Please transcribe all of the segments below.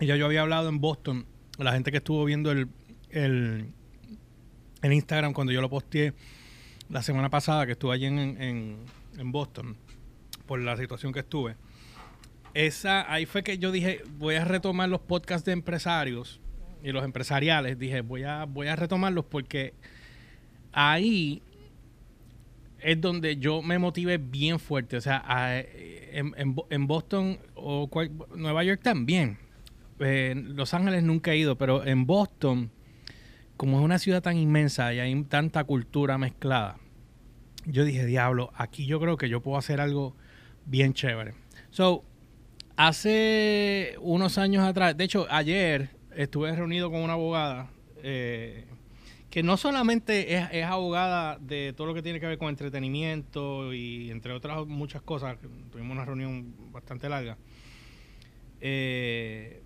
Ya yo había hablado en Boston, la gente que estuvo viendo el, el, en Instagram cuando yo lo posteé la semana pasada, que estuve allí en, en, en Boston, por la situación que estuve. Esa, ahí fue que yo dije, voy a retomar los podcasts de empresarios y los empresariales. Dije, voy a, voy a retomarlos porque ahí es donde yo me motivé bien fuerte. O sea, a- en, en Bo- en Boston o Nueva York también. Eh, Los Ángeles nunca he ido, pero en Boston, como es una ciudad tan inmensa y hay tanta cultura mezclada, yo dije, diablo, aquí yo creo que yo puedo hacer algo bien chévere. So, hace unos años atrás, de hecho, ayer estuve reunido con una abogada eh, que no solamente es, es abogada de todo lo que tiene que ver con entretenimiento y entre otras muchas cosas, tuvimos una reunión bastante larga. Eh,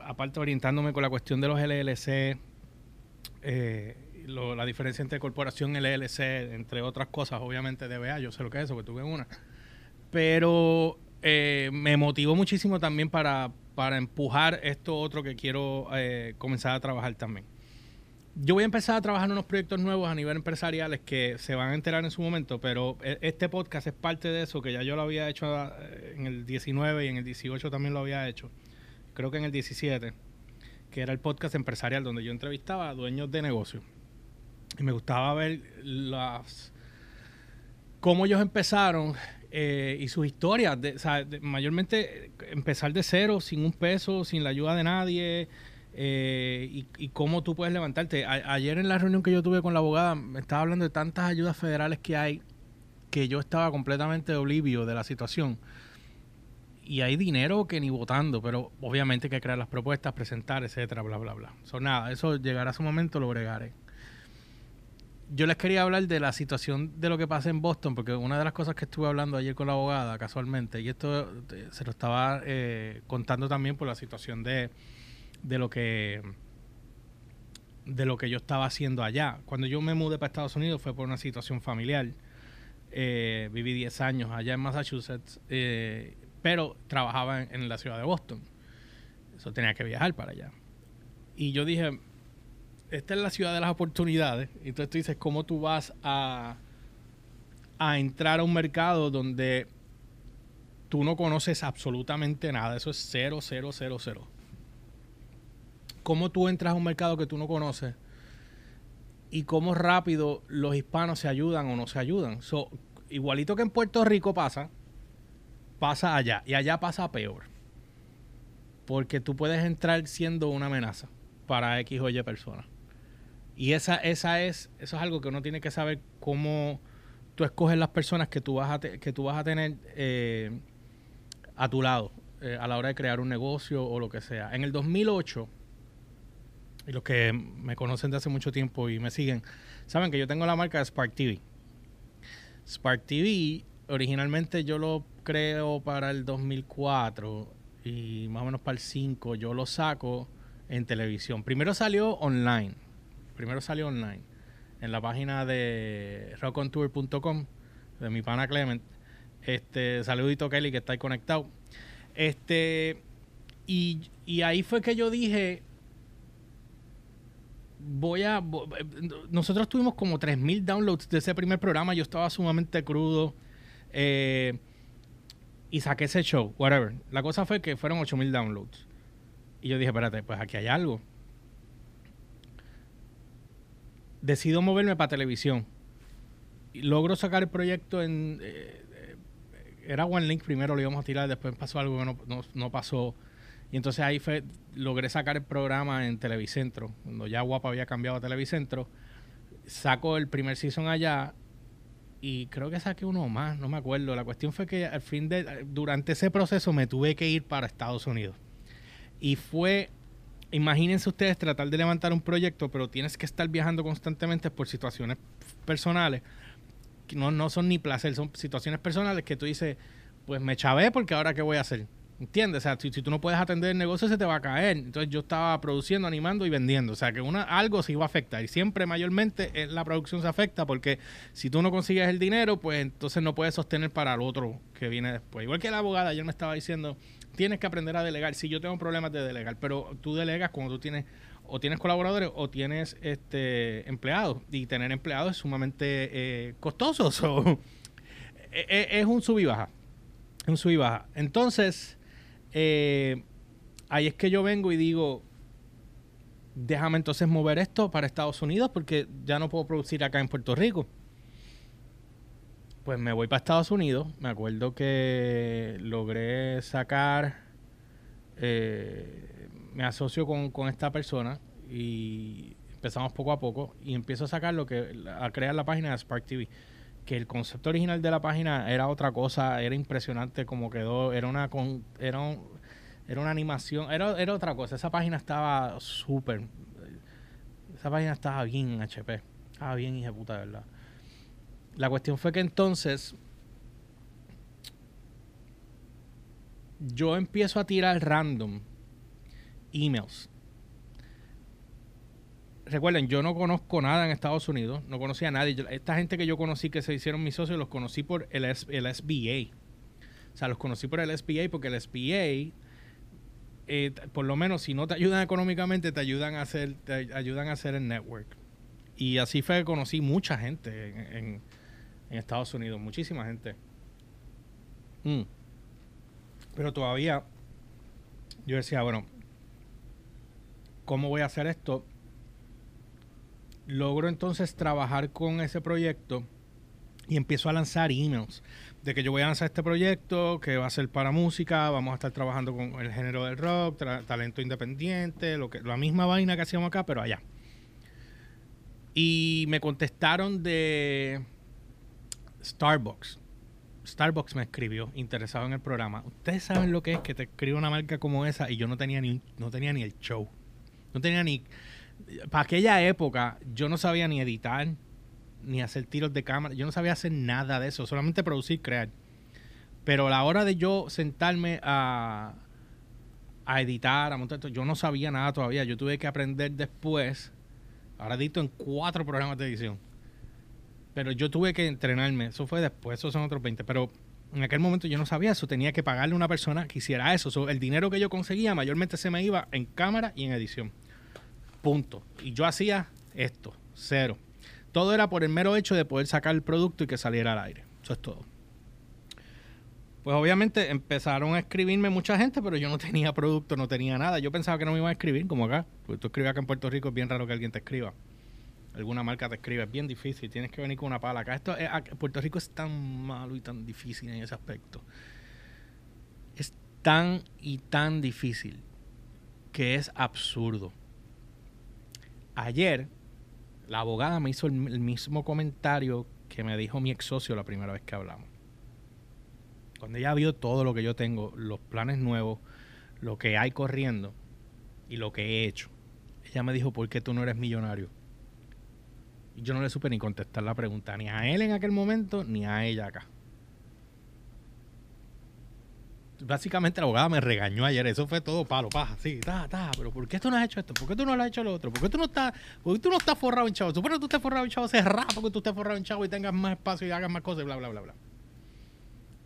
aparte orientándome con la cuestión de los LLC, eh, la diferencia entre corporación y LLC, entre otras cosas, obviamente DBA, yo sé lo que es eso, que tuve una. Pero eh, me motivó muchísimo también para, para empujar esto otro que quiero comenzar a trabajar también. Yo voy a empezar a trabajar en unos proyectos nuevos a nivel empresariales que se van a enterar en su momento, pero e- este podcast es parte de eso, que ya yo lo había hecho eh, en el 19 y en el 18 también lo había hecho. Creo que en el 17, que era el podcast empresarial donde yo entrevistaba a dueños de negocios. Y me gustaba ver las cómo ellos empezaron eh, y sus historias. de- o sea, de- mayormente eh, empezar de cero, sin un peso, sin la ayuda de nadie. Eh, y, y cómo tú puedes levantarte. Ayer en la reunión que yo tuve con la abogada, me estaba hablando de tantas ayudas federales que hay que yo estaba completamente oblivio de la situación. Y hay dinero que ni votando, pero obviamente hay que crear las propuestas, presentar, etcétera, bla, bla, bla. So, nada, eso llegará a su momento, lo bregaré yo les quería hablar de la situación de lo que pasa en Boston, porque una de las cosas que estuve hablando ayer con la abogada, casualmente, y esto eh, se lo estaba eh, contando también por la situación de, de lo que de lo que yo estaba haciendo allá. Cuando yo me mudé para Estados Unidos fue por una situación familiar. Eh, viví 10 años allá en Massachusetts, eh, pero trabajaba en, en la ciudad de Boston. Eso tenía que viajar para allá. Y yo dije, esta es la ciudad de las oportunidades. Entonces tú dices, ¿cómo tú vas a, a entrar a un mercado donde tú no conoces absolutamente nada? Eso es cero, cero, cero, cero. ¿Cómo tú entras a un mercado que tú no conoces? Y cómo rápido los hispanos se ayudan o no se ayudan. So, igualito que en Puerto Rico pasa, pasa allá. Y allá pasa peor. Porque tú puedes entrar siendo una amenaza para X o Y personas. Y esa, esa es, eso es algo que uno tiene que saber cómo tú escoges las personas que tú vas a, que tú vas a tener eh, a tu lado eh, a la hora de crear un negocio o lo que sea. En el 2008, y los que me conocen de hace mucho tiempo y me siguen, saben que yo tengo la marca de Spark TV. Spark TV, originalmente yo lo creo para el 2004 y más o menos para el 5 yo lo saco en televisión. Primero salió online. Primero salió online. En la página de rockontour.com de mi pana Clement. Este, saludito Kelly que está ahí conectado. Este, y, y ahí fue que yo dije, voy a... vo- Nosotros tuvimos como 3.000 downloads de ese primer programa. Yo estaba sumamente crudo. Eh, y saqué ese show, whatever. La cosa fue que fueron 8.000 downloads. Y yo dije, espérate, pues aquí hay algo. Decido moverme para televisión. Y logro sacar el proyecto en... eh, eh, era One Link primero, lo íbamos a tirar, después pasó algo que no- no pasó. Y entonces ahí fue, logré sacar el programa en Televicentro. Cuando ya Guapa había cambiado a Televicentro. Saco el primer season allá y creo que saqué uno más, no me acuerdo. La cuestión fue que al fin de, durante ese proceso me tuve que ir para Estados Unidos. Y fue, imagínense ustedes tratar de levantar un proyecto, pero tienes que estar viajando constantemente por situaciones personales. Que no, no son ni placer, son situaciones personales que tú dices, pues me chavé porque ahora qué voy a hacer. ¿Entiendes? O sea, si, tú no puedes atender el negocio, se te va a caer. Entonces yo estaba produciendo, animando y vendiendo. O sea, que una, algo se iba a afectar. Y siempre, mayormente, eh, la producción se afecta porque si tú no consigues el dinero, pues entonces no puedes sostener para el otro que viene después. Igual que la abogada ayer me estaba diciendo, tienes que aprender a delegar. Sí, yo tengo problemas de delegar, pero tú delegas cuando tú tienes o tienes colaboradores o tienes este empleados. Y tener empleados es sumamente eh, costoso. E, e, es un sub y baja. Un sub y baja. Entonces eh, ahí es que yo vengo y digo, déjame entonces mover esto para Estados Unidos porque ya no puedo producir acá en Puerto Rico. Pues me voy para Estados Unidos. Me acuerdo que logré sacar, eh, me asocio con, con, esta persona y empezamos poco a poco y empiezo a sacar lo que, a crear la página de Spark TV que el concepto original de la página era otra cosa, era impresionante como quedó, era una con, era, era una animación, era, era otra cosa, esa página estaba súper, esa página estaba bien HP, estaba bien hija puta, verdad. La cuestión fue que entonces yo empiezo a tirar random emails recuerden, yo no conozco nada en Estados Unidos, no conocía a nadie. esta gente que yo conocí que se hicieron mis socios, los conocí por el, el SBA. O sea, los conocí por el SBA porque el SBA, eh, por lo menos si no te ayudan económicamente, te ayudan a hacer, te ayudan a hacer el network. Y así fue que conocí mucha gente en, Estados Unidos, muchísima gente. Mm. Pero todavía yo decía, bueno, ¿cómo voy a hacer esto? Logro entonces trabajar con ese proyecto y empiezo a lanzar emails de que yo voy a lanzar este proyecto que va a ser para música, vamos a estar trabajando con el género del rock, talento independiente, lo que la misma vaina que hacíamos acá, pero allá. Y me contestaron de Starbucks. Starbucks me escribió interesado en el programa. Ustedes saben lo que es que te escribe una marca como esa y yo no tenía ni no tenía ni el show. No tenía ni para aquella época yo no sabía ni editar, ni hacer tiros de cámara, yo no sabía hacer nada de eso, solamente producir, crear. Pero a la hora de yo sentarme a, a editar, a montar, yo no sabía nada todavía, yo tuve que aprender después. Ahora edito en cuatro programas de edición. Pero yo tuve que entrenarme, eso fue después, esos son otros 20, pero en aquel momento yo no sabía eso, tenía que pagarle a una persona que hiciera eso. el dinero que yo conseguía mayormente se me iba en cámara y en edición. Punto. Y yo hacía esto, cero. Todo era por el mero hecho de poder sacar el producto y que saliera al aire. Eso es todo. Pues obviamente empezaron a escribirme mucha gente, pero yo no tenía producto, no tenía nada. Yo pensaba que no me iban a escribir como acá. Porque tú escribes acá en Puerto Rico, es bien raro que alguien te escriba. Alguna marca te escribe, es bien difícil. Tienes que venir con una pala. Acá esto, Puerto Rico es tan malo y tan difícil en ese aspecto. Es tan y tan difícil que es absurdo. Ayer, la abogada me hizo el, mismo comentario que me dijo mi ex socio la primera vez que hablamos. Cuando ella vio todo lo que yo tengo, los planes nuevos, lo que hay corriendo y lo que he hecho, ella me dijo, ¿por qué tú no eres millonario? Y yo no le supe ni contestar la pregunta, ni a él en aquel momento, ni a ella acá. Básicamente la abogada me regañó ayer. Eso fue todo palo, paja, sí, ta, ta. Pero ¿por qué tú no has hecho esto? ¿Por qué tú no lo has hecho lo otro? ¿Por qué tú no estás, por tú no estás forrado en chavo? Supone que tú estés forrado en chavo, cerrado porque tú estés forrado en chavo y tengas más espacio y hagas más cosas y bla, bla, bla, bla.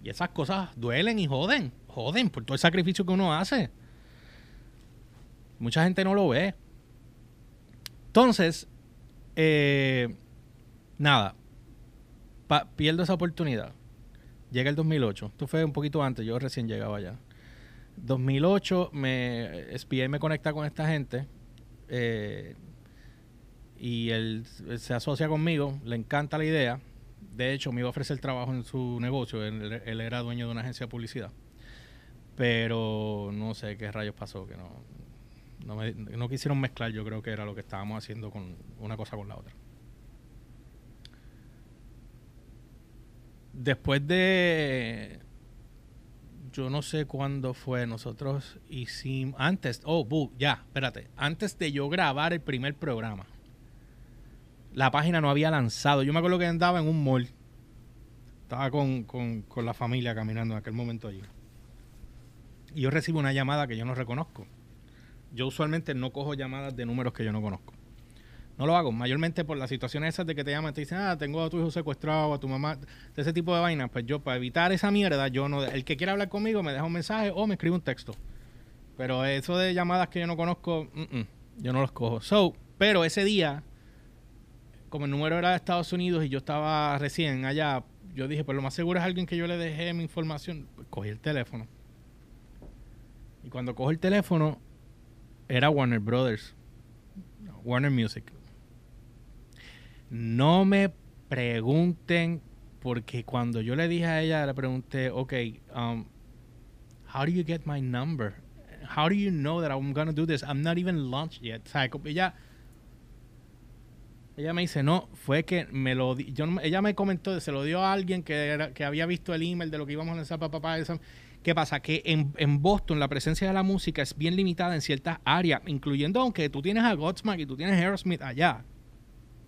Y esas cosas duelen y joden. Joden por todo el sacrificio que uno hace. Mucha gente no lo ve. Entonces, eh, nada. pierdo esa oportunidad Llega el 2008. Esto fue un poquito antes, yo recién llegaba allá. 2008 me SPA me conecta con esta gente eh, y él, se asocia conmigo, le encanta la idea. De hecho, me iba a ofrecer trabajo en su negocio. Él, era dueño de una agencia de publicidad. Pero no sé qué rayos pasó, que no, no, no quisieron mezclar, yo creo que era lo que estábamos haciendo con una cosa con la otra. Después de yo no sé cuándo fue, nosotros hicimos, antes, oh, bu, ya, espérate, antes de yo grabar el primer programa, la página no había lanzado, yo me acuerdo que andaba en un mall, estaba con, con, con la familia caminando en aquel momento allí. y yo recibo una llamada que yo no reconozco. Yo usualmente no cojo llamadas de números que yo no conozco. No lo hago, mayormente por las situaciones esas de que te llaman y te dicen, ah, tengo a tu hijo secuestrado, a tu mamá, de ese tipo de vainas. Pues yo, para evitar esa mierda, yo no. El que quiera hablar conmigo me deja un mensaje o me escribe un texto. Pero eso de llamadas que yo no conozco, yo no los cojo. So, pero ese día, como el número era de Estados Unidos y yo estaba recién allá, yo dije, pues lo más seguro es alguien que yo le dejé mi información. Pues cogí el teléfono. Y cuando cojo el teléfono, era Warner Brothers. Warner Music. No me pregunten, porque cuando yo le dije a ella, le pregunté, ok, um, how do you get my number? How do you know that I'm gonna do this? I'm not even launched yet. O sea, ella, ella me dice, no, fue que me lo yo ella me comentó, se lo dio a alguien que, que había visto el email de lo que íbamos a lanzar para papá. ¿Qué pasa? Que en, en, Boston la presencia de la música es bien limitada en ciertas áreas, incluyendo aunque tú tienes a Godsmack y tú tienes Aerosmith allá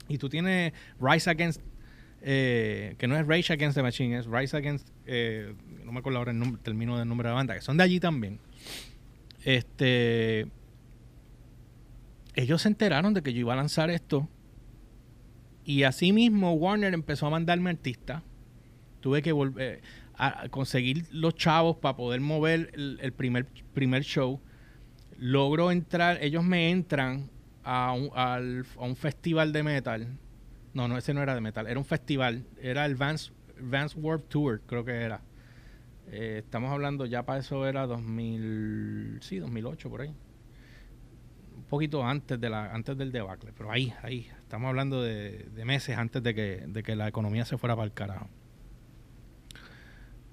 y tú tienes Rise Against, eh, que no es Rage Against the Machine, es Rise Against, eh, no me acuerdo ahora el término del nombre de la banda, que son de allí también. Este, ellos se enteraron de que yo iba a lanzar esto y así mismo Warner empezó a mandarme artistas. Tuve que volver a conseguir los chavos para poder mover el, el primer, primer show. Logro entrar, ellos me entran a un, al, a un festival de metal. No, no, ese no era de metal, era un festival. Era el Vance, Vance World Tour, creo que era. Eh, estamos hablando, ya para eso era 2000, sí, 2008, por ahí. Un poquito antes, de la, antes del debacle, pero ahí, ahí. Estamos hablando de, de meses antes de que, de que la economía se fuera para el carajo.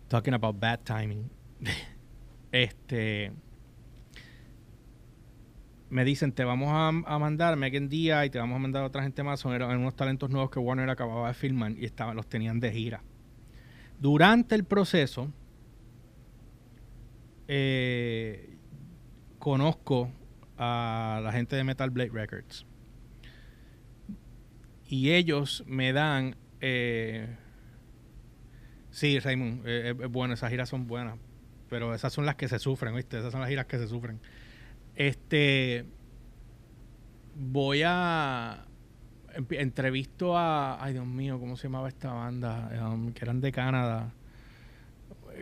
Talking about bad timing. este me dicen, te vamos a, mandar Megan Díaz y te vamos a mandar a otra gente más. Son unos talentos nuevos que Warner acababa de filmar y estaban, los tenían de gira. Durante el proceso, eh, conozco a la gente de Metal Blade Records. Y ellos me dan... Eh, sí, Raymond, eh, bueno, esas giras son buenas. Pero esas son las que se sufren, ¿viste? Esas son las giras que se sufren. Este. Voy a. Entrevisto a. Ay, Dios mío, ¿cómo se llamaba esta banda? Um, que eran de Canadá.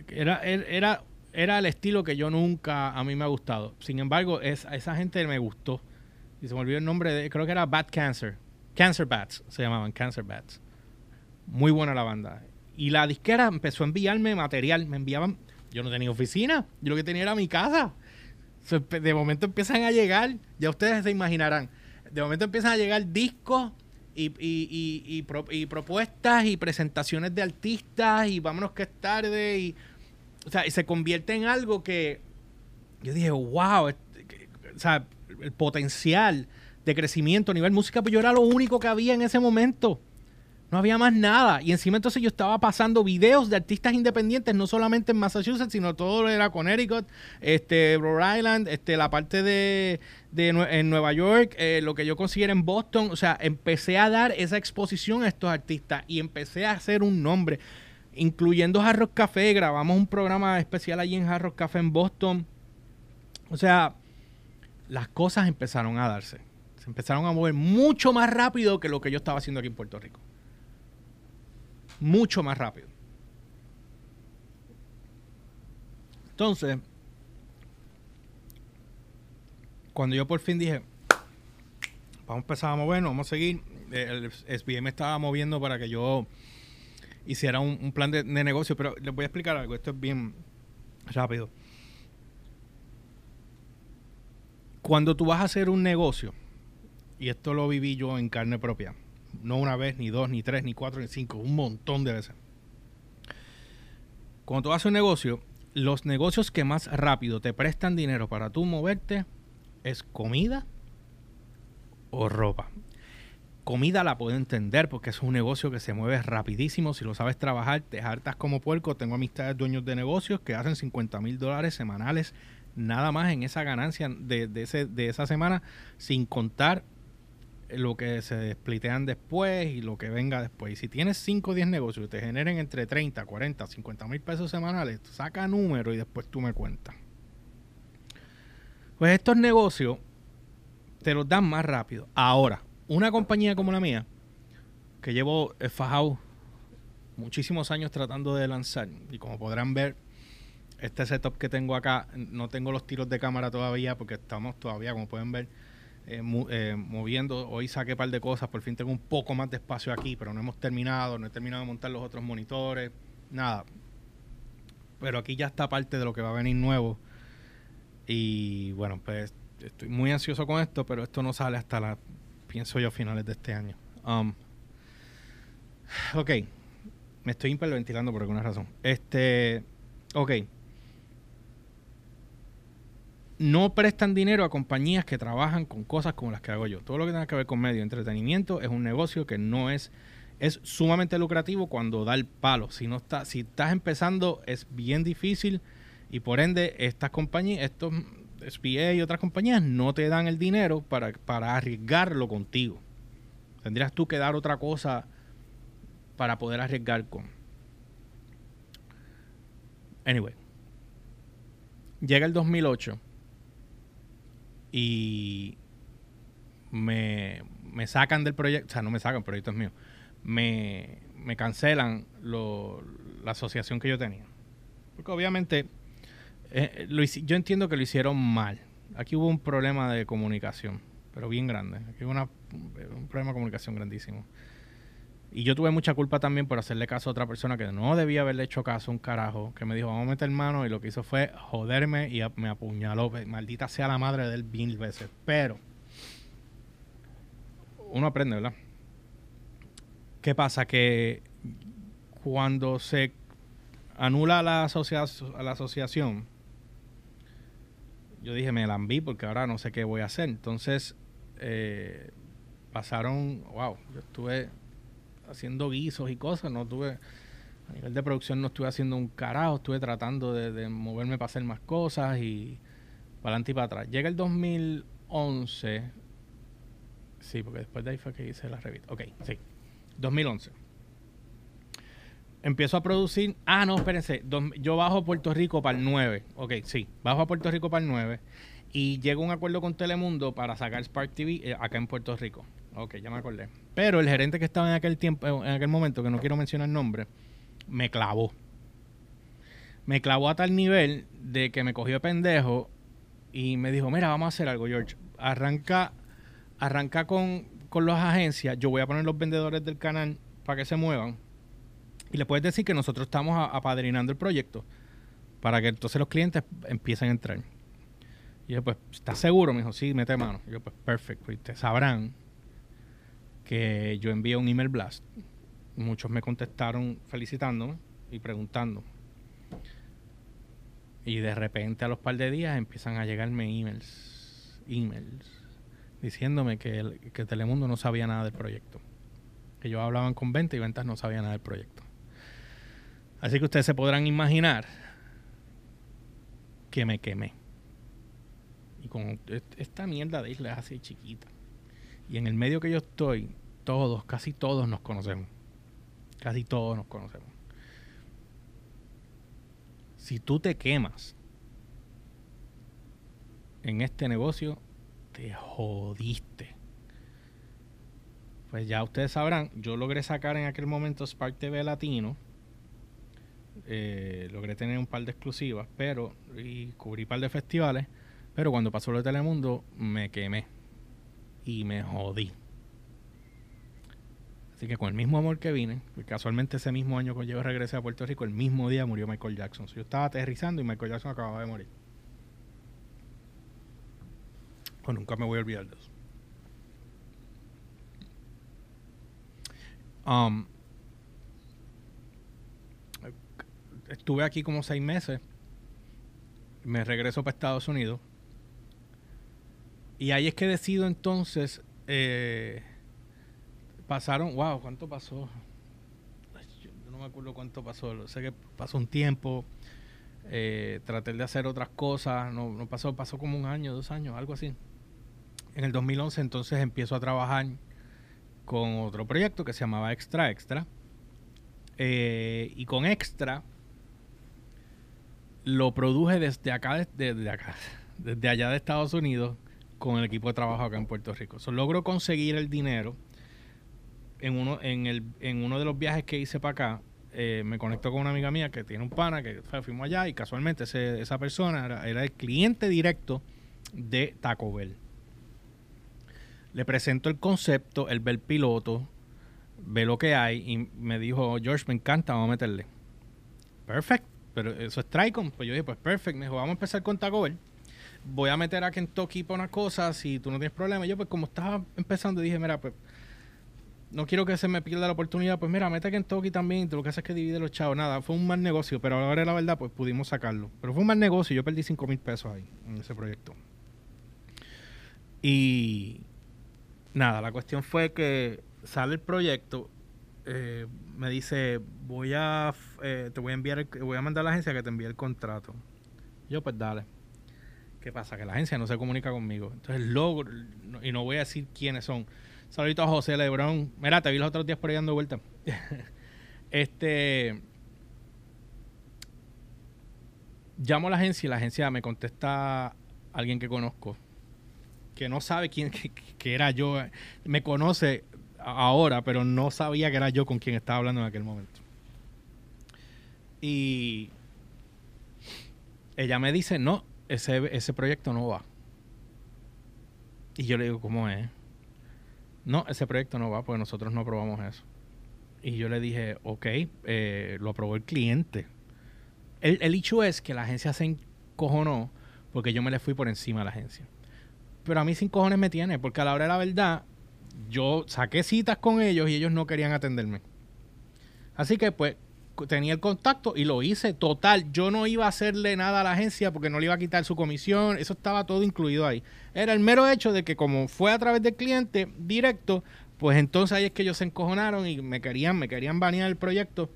Era, era, era el estilo que yo nunca a mí me ha gustado. Sin embargo, es, a esa gente me gustó. Y se me olvidó el nombre de. Creo que era Bad Cancer. Cancer Bats se llamaban, Cancer Bats. Muy buena la banda. Y la disquera empezó a enviarme material. Me enviaban. Yo no tenía oficina. Yo lo que tenía era mi casa de momento empiezan a llegar, ya ustedes se imaginarán, de momento empiezan a llegar discos y, y, y, propuestas y presentaciones de artistas y vámonos que es tarde y, o sea, y se convierte en algo que yo dije, wow, o sea, el potencial de crecimiento a nivel música, pues yo era lo único que había en ese momento. No había más nada. Y encima entonces yo estaba pasando videos de artistas independientes, no solamente en Massachusetts, sino todo era Connecticut, este, Rhode Island, este, la parte de, en Nueva York, eh, lo que yo consiguiera en Boston. O sea, empecé a dar esa exposición a estos artistas y empecé a hacer un nombre, incluyendo Jarros Café. Grabamos un programa especial allí en Jarros Café en Boston. O sea, las cosas empezaron a darse. Se empezaron a mover mucho más rápido que lo que yo estaba haciendo aquí en Puerto Rico mucho más rápido. Entonces, cuando yo por fin dije, vamos a empezar a movernos, vamos a seguir, el SBM me estaba moviendo para que yo hiciera un, plan de, negocio, pero les voy a explicar algo, esto es bien rápido. Cuando tú vas a hacer un negocio, y esto lo viví yo en carne propia, no una vez, ni dos, ni tres, ni cuatro, ni cinco, un montón de veces. Cuando tú haces un negocio, los negocios que más rápido te prestan dinero para tú moverte es comida o ropa. Comida la puedo entender porque es un negocio que se mueve rapidísimo. Si lo sabes trabajar, te hartas como puerco. Tengo amistades dueños de negocios que hacen 50 mil dólares semanales nada más en esa ganancia de, ese, de esa semana, sin contar lo que se desplitean después y lo que venga después. Y si tienes 5 o 10 negocios que te generen entre 30, 40, 50 mil pesos semanales, saca número y después tú me cuentas. Pues estos negocios te los dan más rápido. Ahora, una compañía como la mía, que llevo fajado muchísimos años tratando de lanzar, y como podrán ver, este setup que tengo acá, no tengo los tiros de cámara todavía porque estamos todavía, como pueden ver, eh, eh, moviendo. Hoy saqué un par de cosas, por fin tengo un poco más de espacio aquí, pero no hemos terminado, no he terminado de montar los otros monitores, nada. Pero aquí ya está parte de lo que va a venir nuevo. Y bueno, pues estoy muy ansioso con esto, pero esto no sale hasta la, pienso yo, finales de este año. Um, ok, me estoy hiperventilando por alguna razón. Este, ok no prestan dinero a compañías que trabajan con cosas como las que hago yo. Todo lo que tenga que ver con medio entretenimiento es un negocio que no es es sumamente lucrativo cuando da el palo. Si no está si estás empezando es bien difícil y por ende estas compañías, estos SPA y otras compañías no te dan el dinero para, para arriesgarlo contigo. Tendrías tú que dar otra cosa para poder arriesgar con. Anyway. Llega el 2008 y me, sacan del proyecto, o sea, no me sacan, el proyecto es mío, me, cancelan la asociación que yo tenía. Porque obviamente eh, yo entiendo que lo hicieron mal. Aquí hubo un problema de comunicación, pero bien grande. Aquí hubo un problema de comunicación grandísimo. Y yo tuve mucha culpa también por hacerle caso a otra persona que no debía haberle hecho caso, un carajo, que me dijo, vamos a meter mano, y lo que hizo fue joderme y me apuñaló. Maldita sea la madre de él mil veces. Pero, uno aprende, ¿verdad? ¿Qué pasa? Que cuando se anula la, la asociación, yo dije, me la enví porque ahora no sé qué voy a hacer. Entonces, eh, pasaron, wow, yo estuve haciendo guisos y cosas, no tuve, a nivel de producción no estuve haciendo un carajo, estuve tratando de, moverme para hacer más cosas y para adelante y para atrás. Llega el 2011, sí, porque después de ahí fue que hice la revista. Ok, sí, 2011. Empiezo a producir. Ah, no, espérense. yo bajo a Puerto Rico para el 9. Ok, sí. Bajo a Puerto Rico para el 9. Y llego a un acuerdo con Telemundo para sacar Spark TV eh, acá en Puerto Rico. Ok, ya me acordé. Pero el gerente que estaba en aquel tiempo, en aquel momento, que no quiero mencionar el nombre, me clavó. Me clavó a tal nivel de que me cogió de pendejo y me dijo, mira, vamos a hacer algo, George. Arranca, arranca con, con las agencias. Yo voy a poner los vendedores del canal para que se muevan. Y le puedes decir que nosotros estamos apadrinando el proyecto para que entonces los clientes empiecen a entrar. Y yo, pues, ¿estás seguro? Me dijo, sí, mete mano. Yo, pues, perfecto. Y te sabrán que yo envié un email blast. Muchos me contestaron felicitándome y preguntando. Y de repente a los par de días empiezan a llegarme emails, emails, diciéndome que, que Telemundo no sabía nada del proyecto. Que ellos hablaban con venta y ventas no sabían nada del proyecto. Así que ustedes se podrán imaginar que me quemé. Y con esta mierda de isla es así chiquita. Y en el medio que yo estoy, todos, casi todos nos conocemos. Casi todos nos conocemos. Si tú te quemas en este negocio, te jodiste. Pues ya ustedes sabrán, yo logré sacar en aquel momento Spark TV Latino. Eh, logré tener un par de exclusivas, pero y cubrí un par de festivales. Pero cuando pasó lo de Telemundo, me quemé y me jodí. Así que con el mismo amor que vine, casualmente ese mismo año que yo regresé a Puerto Rico, el mismo día murió Michael Jackson. yo estaba aterrizando y Michael Jackson acababa de morir. Pues nunca me voy a olvidar de eso. Um, estuve aquí como seis meses. Me regreso para Estados Unidos. Y ahí es que decido entonces, eh, pasaron, wow, ¿cuánto pasó? Yo no me acuerdo cuánto pasó, sé que pasó un tiempo, eh, traté de hacer otras cosas, no, no pasó, pasó como un año, dos años, algo así. En el 2011 entonces empiezo a trabajar con otro proyecto que se llamaba Extra Extra. Eh, y con Extra lo produje desde acá, desde acá, desde allá de Estados Unidos con el equipo de trabajo acá en Puerto Rico. So, logro conseguir el dinero en uno, en, el, en uno de los viajes que hice para acá. eh, me conecto con una amiga mía que tiene un pana que fuimos allá y casualmente ese- esa persona era, el cliente directo de Taco Bell. Le presento el concepto, él ve el piloto, ve lo que hay y me dijo, George, me encanta, vamos a meterle. Perfect, pero eso es Tricom. Pues yo dije, pues perfect. Me dijo, vamos a empezar con Taco Bell. Voy a meter a Kentucky para una cosa, si tú no tienes problema. Yo, pues como estaba empezando, dije, mira, pues no quiero que se me pierda la oportunidad. Pues mira, mete a Kentucky también. Lo que hace es que divide los chavos. Nada, fue un mal negocio, pero ahora la verdad, pues pudimos sacarlo. Pero fue un mal negocio. Yo perdí 5 mil pesos ahí, en ese proyecto. Y nada, la cuestión fue que sale el proyecto. eh, me dice, voy a, eh, te voy a enviar, el- voy a mandar a la agencia que te envíe el contrato. Yo, pues dale. ¿Qué pasa? Que la agencia no se comunica conmigo. Entonces logro, y no voy a decir quiénes son. Saludito a José Lebrón. Mira, te vi los otros días por ahí dando vuelta. este. Llamo a la agencia y la agencia me contesta alguien que conozco. Que no sabe quién que, era yo. Me conoce ahora, pero no sabía que era yo con quien estaba hablando en aquel momento. Y ella me dice, no, ese, ese proyecto no va. Y yo le digo, ¿cómo es? No, ese proyecto no va porque nosotros no aprobamos eso. Y yo le dije, ok, eh, lo aprobó el cliente. El, el hecho es que la agencia se encojonó porque yo me le fui por encima a la agencia. Pero a mí sin cojones me tiene, porque a la hora de la verdad, yo saqué citas con ellos y ellos no querían atenderme. Así que pues tenía el contacto y lo hice total. Yo no iba a hacerle nada a la agencia porque no le iba a quitar su comisión. Eso estaba todo incluido ahí. Era el mero hecho de que como fue a través del cliente directo, pues entonces ahí es que ellos se encojonaron y me querían, me querían banear el proyecto.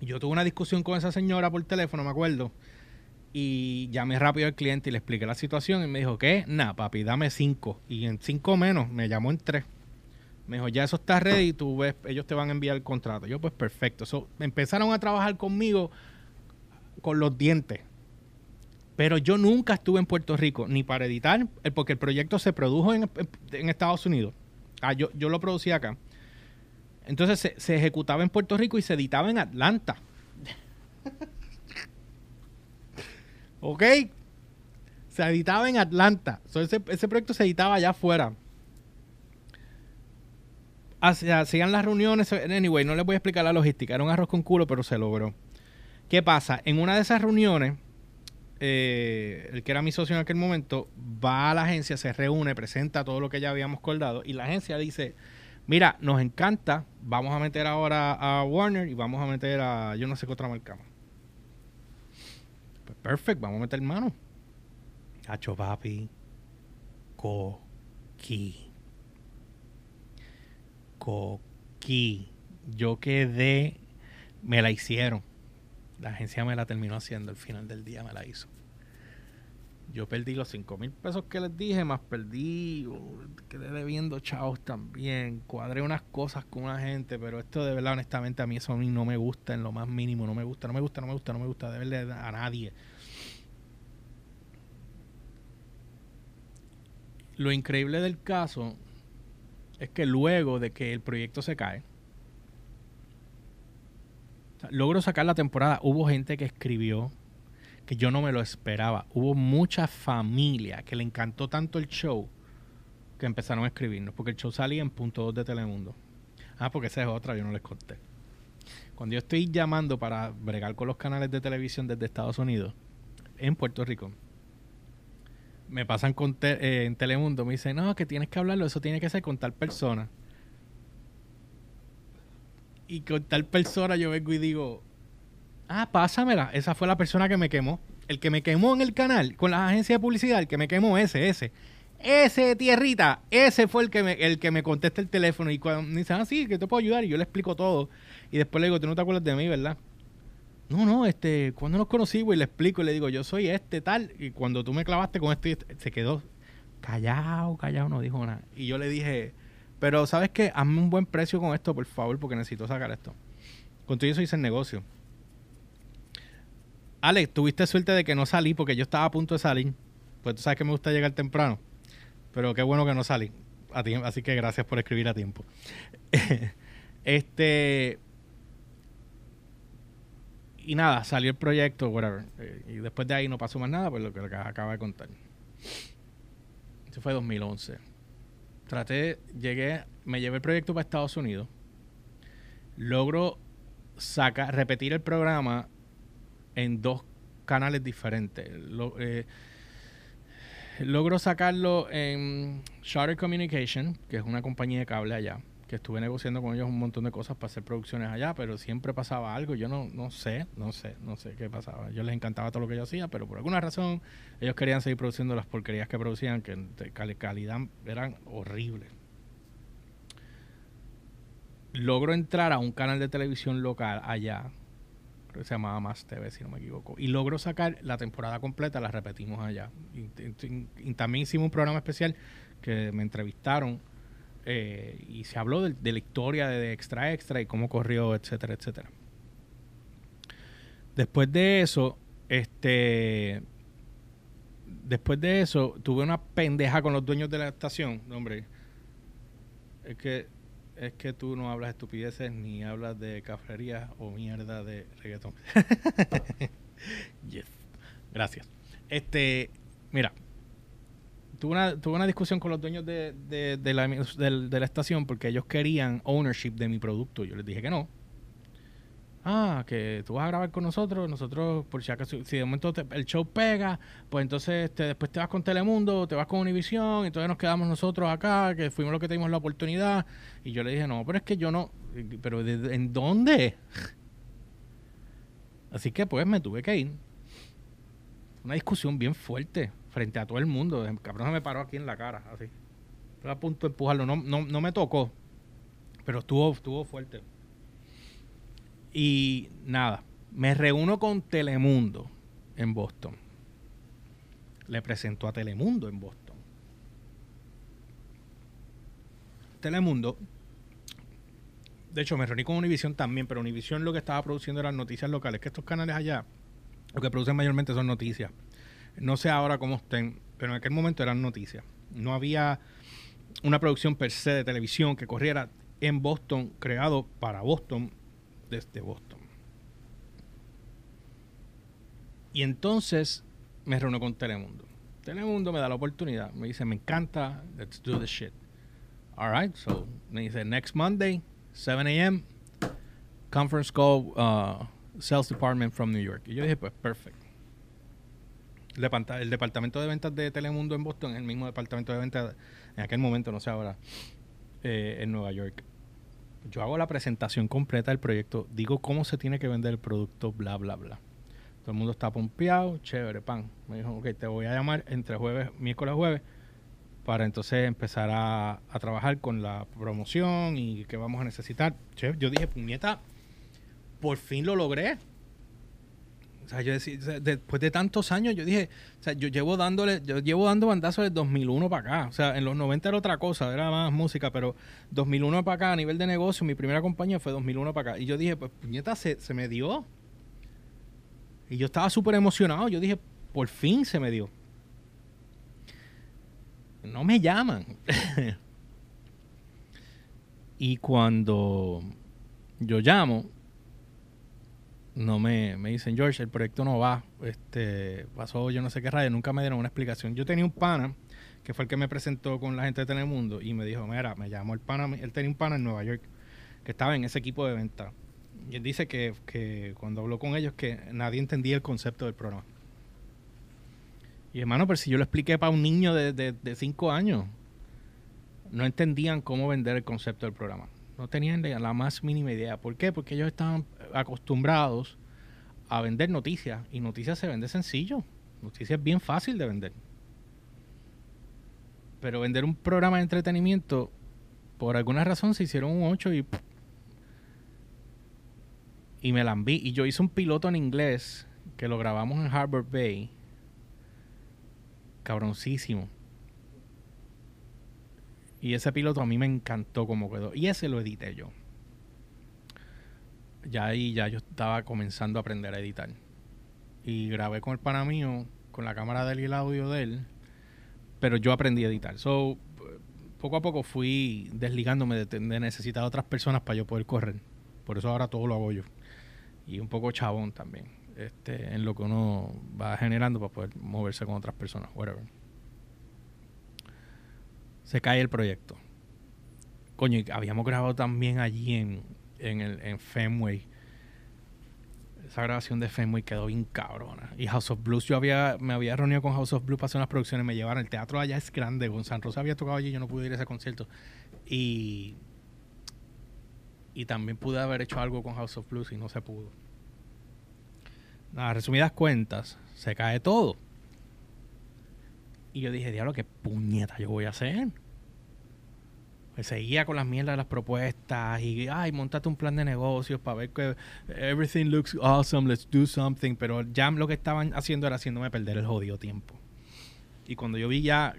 Yo tuve una discusión con esa señora por teléfono, me acuerdo. Y llamé rápido al cliente y le expliqué la situación y me dijo, ¿qué? Nah, papi, dame cinco. Y en cinco menos, me llamó en tres. Me dijo, ya eso está ready, tú ves, ellos te van a enviar el contrato. Yo, pues perfecto. So, empezaron a trabajar conmigo con los dientes. Pero yo nunca estuve en Puerto Rico, ni para editar, eh, porque el proyecto se produjo en, en Estados Unidos. Ah, yo, yo lo producí acá. Entonces se, se ejecutaba en Puerto Rico y se editaba en Atlanta. ¿Ok? Se editaba en Atlanta. So, ese, ese proyecto se editaba allá afuera. Hacían las reuniones. Anyway, no les voy a explicar la logística. Era un arroz con culo, pero se logró. ¿Qué pasa? En una de esas reuniones, eh, el que era mi socio en aquel momento, va a la agencia, se reúne, presenta todo lo que ya habíamos acordado y la agencia dice, mira, nos encanta, vamos a meter ahora a Warner y vamos a meter a yo no sé qué otra marca. Pues perfecto, vamos a meter mano. Hacho papi. Coqui. Coqui. Yo quedé. Me la hicieron. La agencia me la terminó haciendo. Al final del día me la hizo. Yo perdí los 5 mil pesos que les dije, más perdí. uh, quedé debiendo chavos también. Cuadré unas cosas con una gente, pero esto de verdad, honestamente, a mí eso a mí no me gusta en lo más mínimo. No me gusta, no me gusta, no me gusta, no me gusta. De a nadie. Lo increíble del caso es que luego de que el proyecto se cae, logro sacar la temporada. Hubo gente que escribió que yo no me lo esperaba. Hubo mucha familia que le encantó tanto el show que empezaron a escribirnos, porque el show salía en punto 2 de Telemundo. Ah, porque esa es otra, yo no les conté. Cuando yo estoy llamando para bregar con los canales de televisión desde Estados Unidos, en Puerto Rico, me pasan con eh, en Telemundo, me dicen, no, que tienes que hablarlo, eso tiene que ser con tal persona. Y con tal persona yo vengo y digo, ah, pásamela, esa fue la persona que me quemó. El que me quemó en el canal, con las agencias de publicidad, el que me quemó, ese, ese. Ese tierrita, ese fue el que me, el que me contesta el teléfono y cuando me dicen, ah, sí, que te puedo ayudar, y yo le explico todo. Y después le digo, tú no te acuerdas de mí, ¿verdad? No, no, este, cuando nos conocimos y le explico y le digo, yo soy este tal, y cuando tú me clavaste con esto, este", se quedó callado, callado, no dijo nada. Y yo le dije, pero ¿sabes qué? Hazme un buen precio con esto, por favor, porque necesito sacar esto. Con todo eso hice el negocio. Alex, tuviste suerte de que no salí porque yo estaba a punto de salir. pues tú sabes que me gusta llegar temprano. Pero qué bueno que no salí así que gracias por escribir a tiempo. este y nada, salió el proyecto, whatever. Eh, y después de ahí no pasó más nada, pues lo que acaba de contar. Eso fue 2011. Traté, llegué, me llevé el proyecto para Estados Unidos. Logro sacar, repetir el programa en dos canales diferentes. Eh, logro sacarlo en Charter Communication, que es una compañía de cable allá que estuve negociando con ellos un montón de cosas para hacer producciones allá, pero siempre pasaba algo. Yo no, no sé, no sé, no sé qué pasaba. Yo les encantaba todo lo que yo hacía, pero por alguna razón ellos querían seguir produciendo las porquerías que producían, que de calidad eran horribles. Logro entrar a un canal de televisión local allá, creo que se llamaba Más TV, si no me equivoco, y logro sacar la temporada completa, la repetimos allá. y también hicimos un programa especial que me entrevistaron eh, y se habló de, la historia de, Extra Extra y cómo corrió, etcétera, etcétera. Después de eso, este. Después de eso, tuve una pendeja con los dueños de la estación. hombre, es que es que tú no hablas estupideces ni hablas de cafrería o mierda de reggaetón. yes. Gracias. Este, mira, tuve una, tuve una discusión con los dueños de, de, la, de, la, estación porque ellos querían ownership de mi producto. Yo les dije que no. Ah, que tú vas a grabar con nosotros, nosotros, por si acaso, si de momento el show pega, pues entonces te, después te vas con Telemundo, te vas con Univision, y entonces nos quedamos nosotros acá, que fuimos los que tuvimos la oportunidad. Y yo le dije, no, pero es que yo no, pero ¿en dónde? Así que pues me tuve que ir. Una discusión bien fuerte frente a todo el mundo. El cabrón se me paró aquí en la cara, así. Estoy a punto de empujarlo. No, no, me tocó, pero estuvo, estuvo fuerte. Y nada, me reúno con Telemundo en Boston. Le presento a Telemundo en Boston. Telemundo. De hecho, me reuní con Univision también, pero Univision lo que estaba produciendo eran noticias locales, que estos canales allá lo que producen mayormente son noticias. No sé ahora cómo estén, pero en aquel momento eran noticias. No había una producción per se de televisión que corriera en Boston, creado para Boston, desde Boston. Y entonces me reúno con Telemundo. Telemundo me da la oportunidad. Me dice, me encanta, let's do the shit. All right, so me dice, next Monday, 7 a.m., conference call, uh, sales department from New York. Y yo dije, pues, perfect. El, departamento de ventas de Telemundo en Boston es el mismo departamento de ventas en aquel momento, no sé ahora, eh, en Nueva York. Yo hago la presentación completa del proyecto, digo cómo se tiene que vender el producto, bla, bla, bla. Todo el mundo está pompeado, chévere, pan. Me dijo, ok, te voy a llamar entre jueves, miércoles, jueves, para entonces empezar a, trabajar con la promoción y qué vamos a necesitar. yo dije, puñeta, por fin lo logré. O sea, yo decía, después de tantos años, yo dije, o sea, yo llevo dándole, yo llevo dando bandazos del 2001 para acá. O sea, en los 90 era otra cosa, era más música, pero 2001 para acá, a nivel de negocio, mi primera compañía fue 2001 para acá. Y yo dije, pues puñeta, se, se me dio. Y yo estaba súper emocionado. Yo dije, por fin se me dio. No me llaman. y cuando yo llamo, no me, me dicen, George, el proyecto no va, este, pasó yo no sé qué radio, nunca me dieron una explicación. Yo tenía un pana, que fue el que me presentó con la gente de Telemundo, y me dijo, mira, me llamó el pana, él tenía un pana en Nueva York, que estaba en ese equipo de venta. Y él dice que, que cuando habló con ellos, que nadie entendía el concepto del programa. Y hermano, pero si yo lo expliqué para un niño de, de, de cinco años, no entendían cómo vender el concepto del programa. No tenían la más mínima idea. ¿Por qué? Porque ellos estaban acostumbrados a vender noticias y noticias se vende sencillo. Noticias es bien fácil de vender. Pero vender un programa de entretenimiento, por alguna razón se hicieron un 8 y. Y me lambí. Y yo hice un piloto en inglés que lo grabamos en Harbor Bay. Cabroncísimo. Y ese piloto a mí me encantó como quedó. Y ese lo edité yo ya ahí ya yo estaba comenzando a aprender a editar. Y grabé con el pana mío, con la cámara de él y el audio de él. pero yo aprendí a editar. So, poco a poco fui desligándome de, de necesitar otras personas para yo poder correr. Por eso ahora todo lo hago yo. Y un poco chabón también. Este, en lo que uno va generando para poder moverse con otras personas. Whatever. Se cae el proyecto. Coño, y habíamos grabado también allí en, en, el, en Fenway esa grabación de Fenway quedó bien cabrona. Y House of Blues, yo había, me había reunido con House of Blues para hacer unas producciones, me llevaron. El teatro allá es grande, Gonzalo Rosa había tocado allí, yo no pude ir a ese concierto. Y, y también pude haber hecho algo con House of Blues y no se pudo. Nada, resumidas cuentas, se cae todo. Y yo dije, diablo, qué puñeta yo voy a hacer. Seguía con las mierdas de las propuestas y, ay, montate un plan de negocios para ver que everything looks awesome, let's do something. Pero ya lo que estaban haciendo era haciéndome perder el jodido tiempo. Y cuando yo vi ya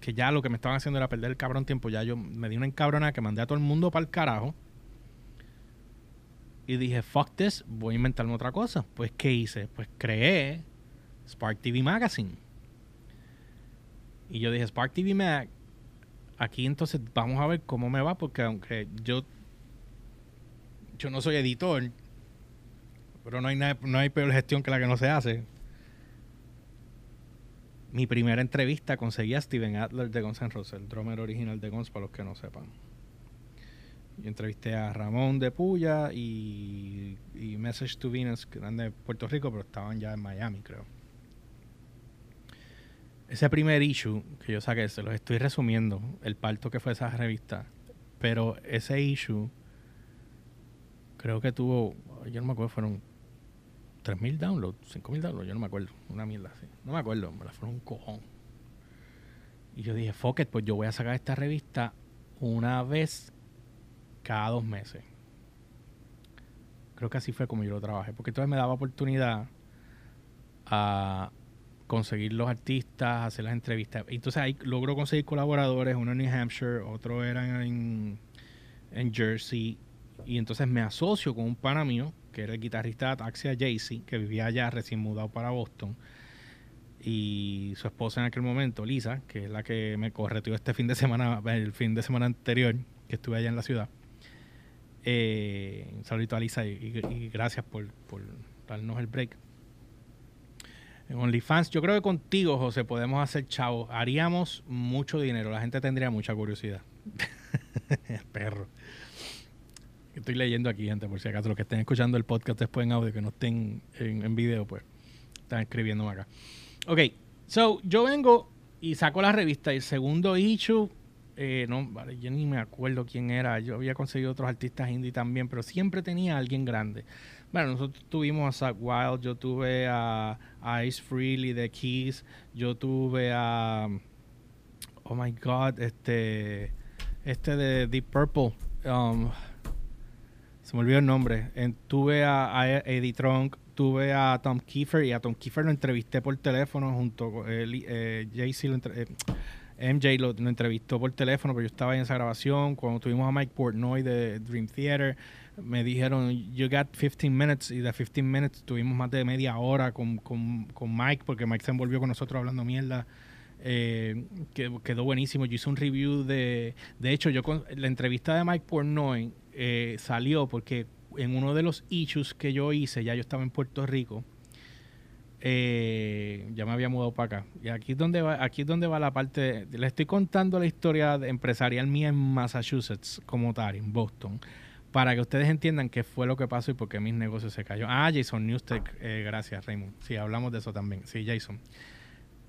que ya lo que me estaban haciendo era perder el cabrón tiempo, ya yo me di una encabrona que mandé a todo el mundo para el carajo. Y dije, fuck this, voy a inventarme otra cosa. Pues, ¿qué hice? Pues creé Spark TV Magazine. Y yo dije, Spark TV Mag aquí entonces vamos a ver cómo me va, porque aunque yo, yo no soy editor, pero no hay, no hay peor gestión que la que no se hace. Mi primera entrevista conseguí a Steven Adler de Guns N' Roses, el drummer original de Guns, para los que no sepan. Yo entrevisté a Ramón de Puya y, y Message to Venus, que eran de Puerto Rico, pero estaban ya en Miami, creo ese primer issue que yo saqué, se los estoy resumiendo, el parto que fue esa revista, pero ese issue creo que tuvo, yo no me acuerdo, fueron 3.000 downloads, 5.000 downloads, yo no me acuerdo, una mierda así, no me acuerdo, me la fueron un cojón. Y yo dije, fuck it, pues yo voy a sacar esta revista una vez cada dos meses. Creo que así fue como yo lo trabajé, porque entonces me daba oportunidad a, conseguir los artistas, hacer las entrevistas. Entonces ahí logró conseguir colaboradores, uno en New Hampshire, otro era en, en Jersey. Y entonces me asocio con un pana mío, que era el guitarrista de Ataxia Jaycee, que vivía allá recién mudado para Boston. Y su esposa en aquel momento, Lisa, que es la que me correteó este fin de semana, el fin de semana anterior, que estuve allá en la ciudad. Eh, un saludito a Lisa y, gracias por, por darnos el break. OnlyFans, yo creo que contigo, José, podemos hacer chavos. Haríamos mucho dinero. La gente tendría mucha curiosidad. Perro. Estoy leyendo aquí, gente, por si acaso. Los que estén escuchando el podcast después en audio, que no estén en, video, pues están escribiendo acá. Ok, so yo vengo y saco la revista. El segundo issue, eh, no, vale, yo ni me acuerdo quién era. Yo había conseguido otros artistas indie también, pero siempre tenía a alguien grande. Bueno, nosotros tuvimos a Zach Wild, yo tuve a, Ice Freely de Keys, yo tuve a. Oh my god, este. Este de Deep Purple. Um, se me olvidó el nombre. tuve a, Eddie Trunk, tuve a Tom Kiefer y a Tom Kiefer lo entrevisté por teléfono junto con eh, eh JC eh, MJ lo, lo, entrevistó por teléfono, pero yo estaba en esa grabación. Cuando tuvimos a Mike Portnoy de Dream Theater, me dijeron, you got 15 minutes, y de 15 minutes tuvimos más de media hora con, Mike, porque Mike se envolvió con nosotros hablando mierda. Eh, que, quedó buenísimo. Yo hice un review de. De hecho, yo con, la entrevista de Mike Portnoy eh, salió porque en uno de los issues que yo hice, ya yo estaba en Puerto Rico. Eh, ya me había mudado para acá. Y aquí es donde va, aquí es donde va la parte. le estoy contando la historia empresarial mía en Massachusetts, como tal, en Boston para que ustedes entiendan qué fue lo que pasó y por qué mis negocios se cayó. Ah, Jason Newstek, eh, gracias Raymond. Sí, hablamos de eso también. Sí, Jason.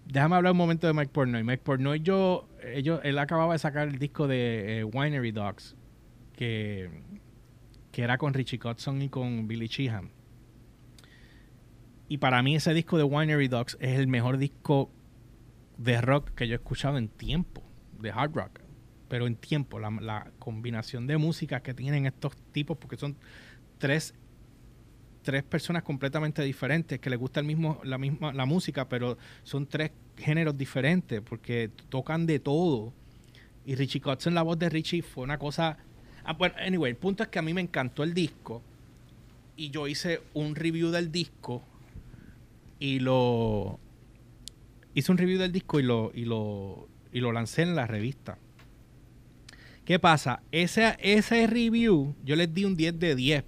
Déjame hablar un momento de Mike Portnoy. Mike Portnoy, yo, ellos, él acababa de sacar el disco de eh, Winery Dogs, que, que era con Richie Kotzen y con Billy Sheehan. Y para mí ese disco de Winery Dogs es el mejor disco de rock que yo he escuchado en tiempo, de hard rock pero en tiempo, la, combinación de música que tienen estos tipos, porque son tres, tres personas completamente diferentes que les gusta el mismo, la misma la música, pero son tres géneros diferentes, porque tocan de todo. Y Richie Kotzen, la voz de Richie, fue una cosa. Ah, bueno, anyway, el punto es que a mí me encantó el disco. Y yo hice un review del disco. Y lo. Hice un review del disco y lo, y lo y lo lancé en la revista. ¿Qué pasa? Ese, ese review yo les di un 10 de 10.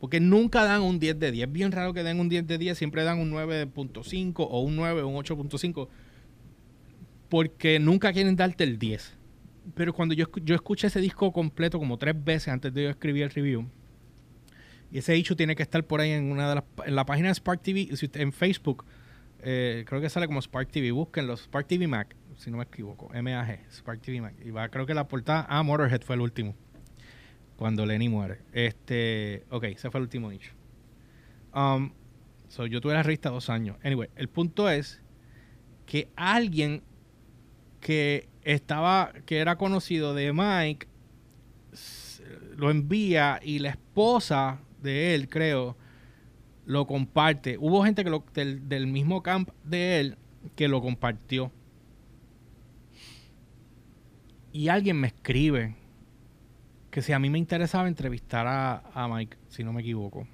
Porque nunca dan un 10 de 10. Es bien raro que den un 10 de 10. Siempre dan un 9.5 o un 9 o un 8.5. Porque nunca quieren darte el 10. Pero cuando yo, yo escuché ese disco completo como tres veces antes de yo escribir el review. Y ese hecho tiene que estar por ahí en una de las en la página de Spark TV, en Facebook. Eh, creo que sale como Spark TV. Búsquenlo, Spark TV Mac si no me equivoco. MAG, Spark TV Mac. Y va, creo que la portada. Ah, Motorhead fue el último. Cuando Lenny muere. Este. Ok, ese fue el último nicho. Um, so, yo tuve la revista dos años. Anyway, el punto es que alguien que estaba. que era conocido de Mike. Lo envía y la esposa de él, creo, lo comparte. Hubo gente que lo, del, del mismo camp de él que lo compartió y alguien me escribe que si a mí me interesaba entrevistar a, Mike, si no me equivoco.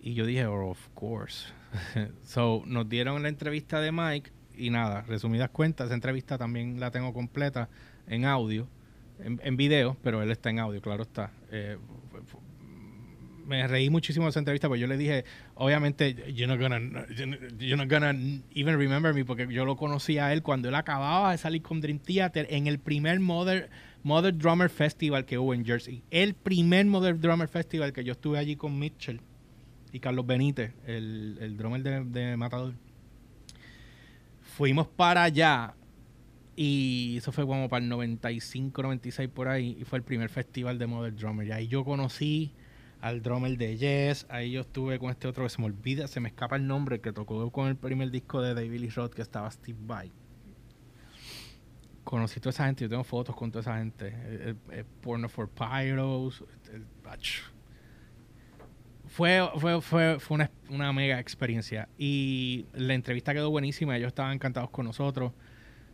Y yo dije, oh, of course. so, nos dieron la entrevista de Mike y nada, resumidas cuentas, esa entrevista también la tengo completa en audio, en, video, pero él está en audio, claro está. Eh, me reí muchísimo de esa entrevista, porque yo le dije, obviamente, you're not gonna, you're not gonna even remember me, porque yo lo conocí a él cuando él acababa de salir con Dream Theater en el primer Mother, Mother Drummer Festival que hubo en Jersey. El primer Mother Drummer Festival que yo estuve allí con Mitchell y Carlos Benítez, el, el drummer de, de Matador. Fuimos para allá y eso fue como para el 95, 96 por ahí. Y fue el primer festival de Mother Drummer. Y ahí yo conocí al drummer de Yes. Ahí yo estuve con este otro que se me olvida, se me escapa el nombre, que tocó con el primer disco de David Lee Roth, que estaba Steve Vai. Conocí toda esa gente, yo tengo fotos con toda esa gente. Porno for Pyros. fue, fue, fue, fue una, una mega experiencia. Y la entrevista quedó buenísima, ellos estaban encantados con nosotros.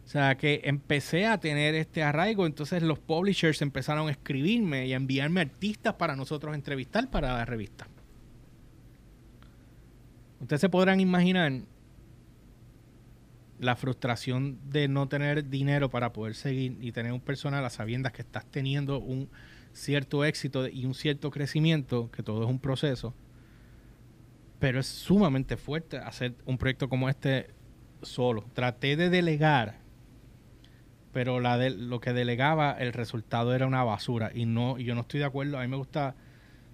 O sea, que empecé a tener este arraigo, entonces los publishers empezaron a escribirme y a enviarme artistas para nosotros entrevistar para la revista. Ustedes se podrán imaginar la frustración de no tener dinero para poder seguir y tener un personal a sabiendas que estás teniendo un cierto éxito y un cierto crecimiento, que todo es un proceso. Pero es sumamente fuerte hacer un proyecto como este solo. Traté de delegar pero la de, lo que delegaba, el resultado era una basura. Y no, y yo no estoy de acuerdo. A mí me gusta,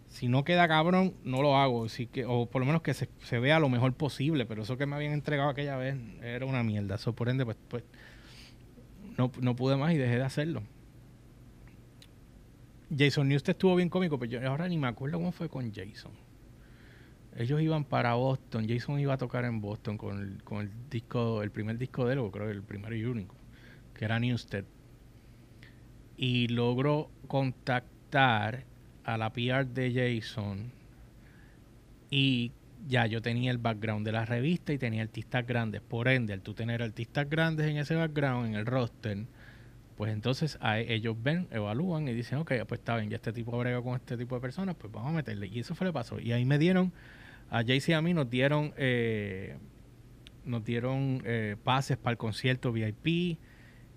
si no queda cabrón, no lo hago. Así que, o por lo menos que se, vea lo mejor posible. Pero eso que me habían entregado aquella vez era una mierda. Eso por ende, pues, pues no, no pude más y dejé de hacerlo. Jason Newsted estuvo bien cómico, pero yo ahora ni me acuerdo cómo fue con Jason. Ellos iban para Boston, Jason iba a tocar en Boston con el, con el disco, el primer disco de él, creo el primero y único que era Newstead, y logró contactar a la PR de Jason y ya yo tenía el background de la revista y tenía artistas grandes. Por ende, al tú tener artistas grandes en ese background, en el roster, pues entonces ellos ven, evalúan y dicen, ok, pues está bien, ya este tipo brega con este tipo de personas, pues vamos a meterle. Y eso fue lo que pasó. Y ahí me dieron, a Jaycee y a mí nos dieron, eh, nos dieron eh, pases para el concierto VIP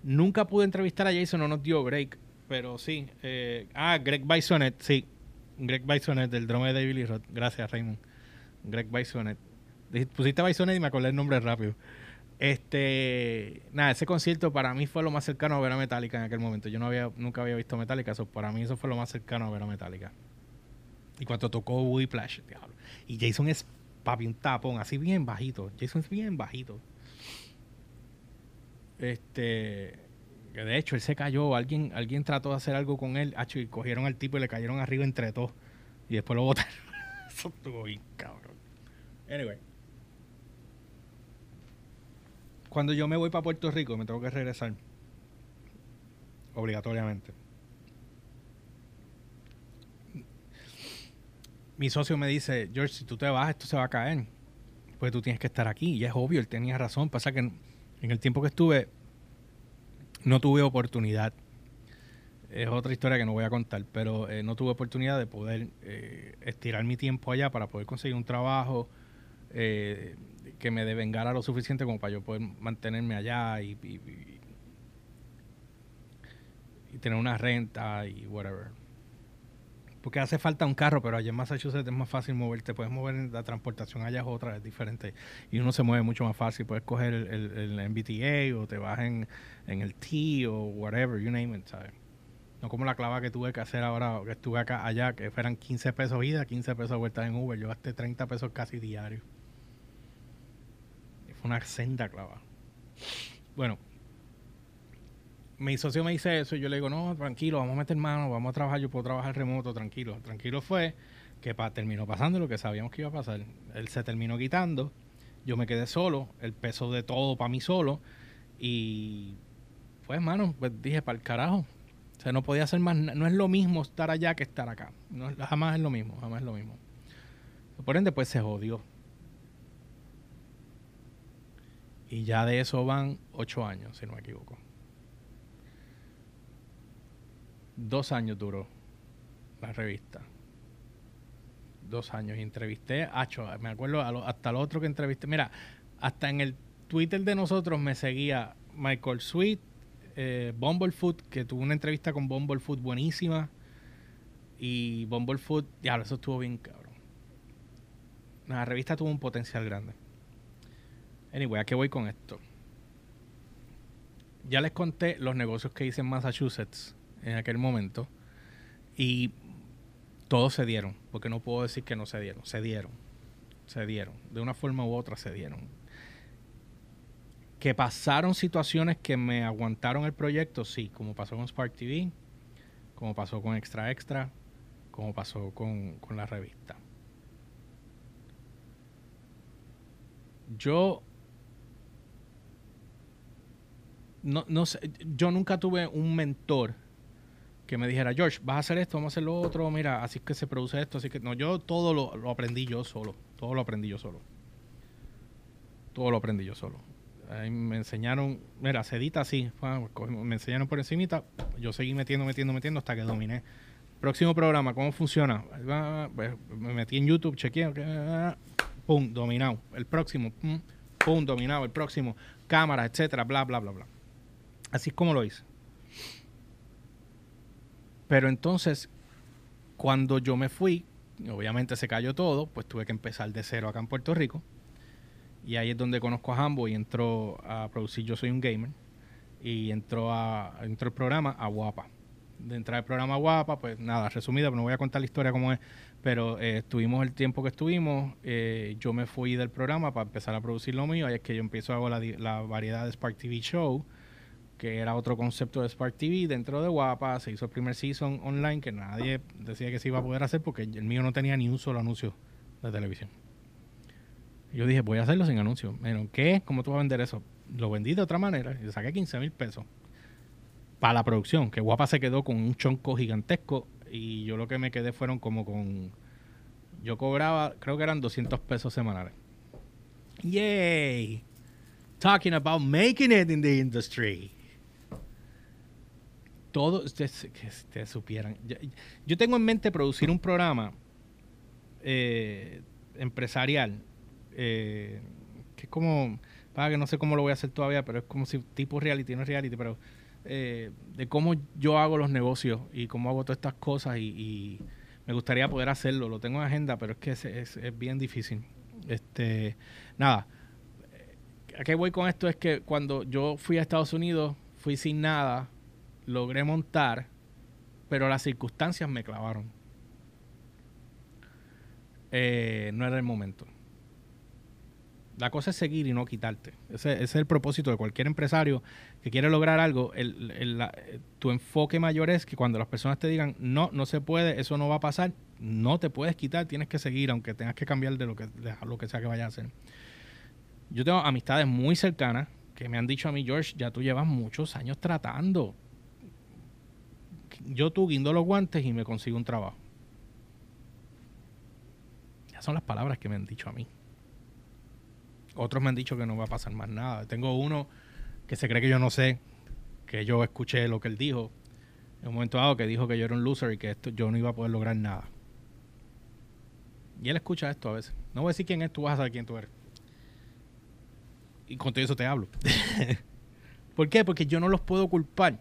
Nunca pude entrevistar a Jason, no nos dio break, pero sí. Eh, ah, Greg Bisonet, sí. Greg Bisonet, del drama de David Lee Roth. Gracias, Raymond. Greg Bisonet. Pusiste Bisonet y me acordé el nombre rápido. Este, nada, ese concierto para mí fue lo más cercano a ver a Metallica en aquel momento. Yo no había, nunca había visto Metallica, eso para mí eso fue lo más cercano a ver a Metallica. Y cuando tocó Whiplash, diablo. Y Jason es papi un tapón, así bien bajito. Jason es bien bajito. Este, de hecho él se cayó, alguien, alguien trató de hacer algo con él, y cogieron al tipo y le cayeron arriba entre todos. Y después lo botaron. Eso estuvo bien, cabrón. Anyway. Cuando yo me voy para Puerto Rico, me tengo que regresar. Obligatoriamente. Mi socio me dice, George, si tú te vas, esto se va a caer. Pues tú tienes que estar aquí. Y es obvio, él tenía razón. Pasa que en el tiempo que estuve, no tuve oportunidad. Es otra historia que no voy a contar, pero eh, no tuve oportunidad de poder eh, estirar mi tiempo allá para poder conseguir un trabajo eh, que me devengara lo suficiente como para yo poder mantenerme allá y, y tener una renta y whatever. Porque hace falta un carro, pero allá en Massachusetts es más fácil moverte. Puedes mover la transportación, allá es otra, es diferente. Y uno se mueve mucho más fácil. Puedes coger el, el, MBTA o te vas en, en, el T o whatever, you name it, ¿sabes? No como la clava que tuve que hacer ahora, que estuve acá, allá, que fueran 15 pesos ida, 15 pesos vueltas en Uber. Yo gasté 30 pesos casi diario. Fue una senda clava. Bueno, mi socio me dice eso y yo le digo, no, tranquilo, vamos a meter mano, vamos a trabajar, yo puedo trabajar remoto, tranquilo. Tranquilo fue que terminó pasando lo que sabíamos que iba a pasar. Él se terminó quitando, yo me quedé solo, el peso de todo para mí solo y pues, mano, pues dije, para el carajo. O sea, no podía hacer más, no es lo mismo estar allá que estar acá. No, jamás es lo mismo, jamás es lo mismo. Por ende, pues se jodió. Y ya de eso van ocho años, si no me equivoco. Dos años duró la revista. Dos años. Y entrevisté a me acuerdo hasta el otro que entrevisté. Mira, hasta en el Twitter de nosotros me seguía Michael Sweet, eh, Bumblefoot, que tuvo una entrevista con Bumblefoot buenísima. Y Bumblefoot, ya, eso estuvo bien cabrón. La revista tuvo un potencial grande. Anyway, ¿a qué voy con esto? Ya les conté los negocios que hice en Massachusetts en aquel momento y todos se dieron, porque no puedo decir que no se dieron, se dieron, se dieron, de una forma u otra se dieron. Que pasaron situaciones que me aguantaron el proyecto, sí, como pasó con Spark TV, como pasó con Extra Extra, como pasó con, con la revista. Yo no, no sé, yo nunca tuve un mentor que me dijera, George, vas a hacer esto, vamos a hacer lo otro, mira, así que se produce esto, así que no, yo todo lo, aprendí yo solo, todo lo aprendí yo solo. Todo lo aprendí yo solo. me enseñaron, mira, se edita así, me enseñaron por encimita, yo seguí metiendo, metiendo, metiendo hasta que dominé. Próximo programa, ¿cómo funciona? Pues, me metí en YouTube, chequeé, pum, dominado. El próximo, pum, pum, dominado. El próximo, cámara, etcétera, bla, bla, bla, bla. Así es como lo hice. Pero entonces, cuando yo me fui, obviamente se cayó todo, pues tuve que empezar de cero acá en Puerto Rico. Y ahí es donde conozco a Hambo y entró a producir Yo Soy un Gamer. Y entró, a, entró el programa a Guapa. De entrar el programa Guapa, pues nada, resumida, pero no voy a contar la historia como es. Pero eh, estuvimos el tiempo que estuvimos. Eh, yo me fui del programa para empezar a producir lo mío. Ahí es que yo empiezo a hacer la, la variedad de Spark TV Show que era otro concepto de Spark TV dentro de Guapa. Se hizo el primer season online que nadie decía que se iba a poder hacer porque el mío no tenía ni un solo anuncio de televisión. Yo dije, voy a hacerlo sin anuncio. ¿qué? ¿Cómo tú vas a vender eso? Lo vendí de otra manera y saqué 15 mil pesos para la producción. Que Guapa se quedó con un chonco gigantesco y yo lo que me quedé fueron como con. Yo cobraba, creo que eran 200 pesos semanales. ¡Yay! Talking about making it in the industry todo, que ustedes supieran. Yo, tengo en mente producir un programa eh, empresarial, eh, que es como, para que no sé cómo lo voy a hacer todavía, pero es como si tipo reality, no es reality, pero eh, de cómo yo hago los negocios y cómo hago todas estas cosas y, me gustaría poder hacerlo. Lo tengo en agenda, pero es que es, es bien difícil. Este, nada, ¿a qué voy con esto? Es que cuando yo fui a Estados Unidos, fui sin nada logré montar, pero las circunstancias me clavaron. Eh, no era el momento. La cosa es seguir y no quitarte. Ese, es el propósito de cualquier empresario que quiere lograr algo. tu enfoque mayor es que cuando las personas te digan, no, no se puede, eso no va a pasar, no te puedes quitar, tienes que seguir, aunque tengas que cambiar de lo que, de lo que sea que vaya a hacer. Yo tengo amistades muy cercanas que me han dicho a mí, George, ya tú llevas muchos años tratando yo tú guindo los guantes y me consigo un trabajo. Esas son las palabras que me han dicho a mí. Otros me han dicho que no va a pasar más nada. Tengo uno que se cree que yo no sé, que yo escuché lo que él dijo. En un momento dado que dijo que yo era un loser y que esto yo no iba a poder lograr nada. Y él escucha esto a veces. No voy a decir quién es, tú vas a saber quién tú eres. Y con todo eso te hablo. ¿Por qué? Porque yo no los puedo culpar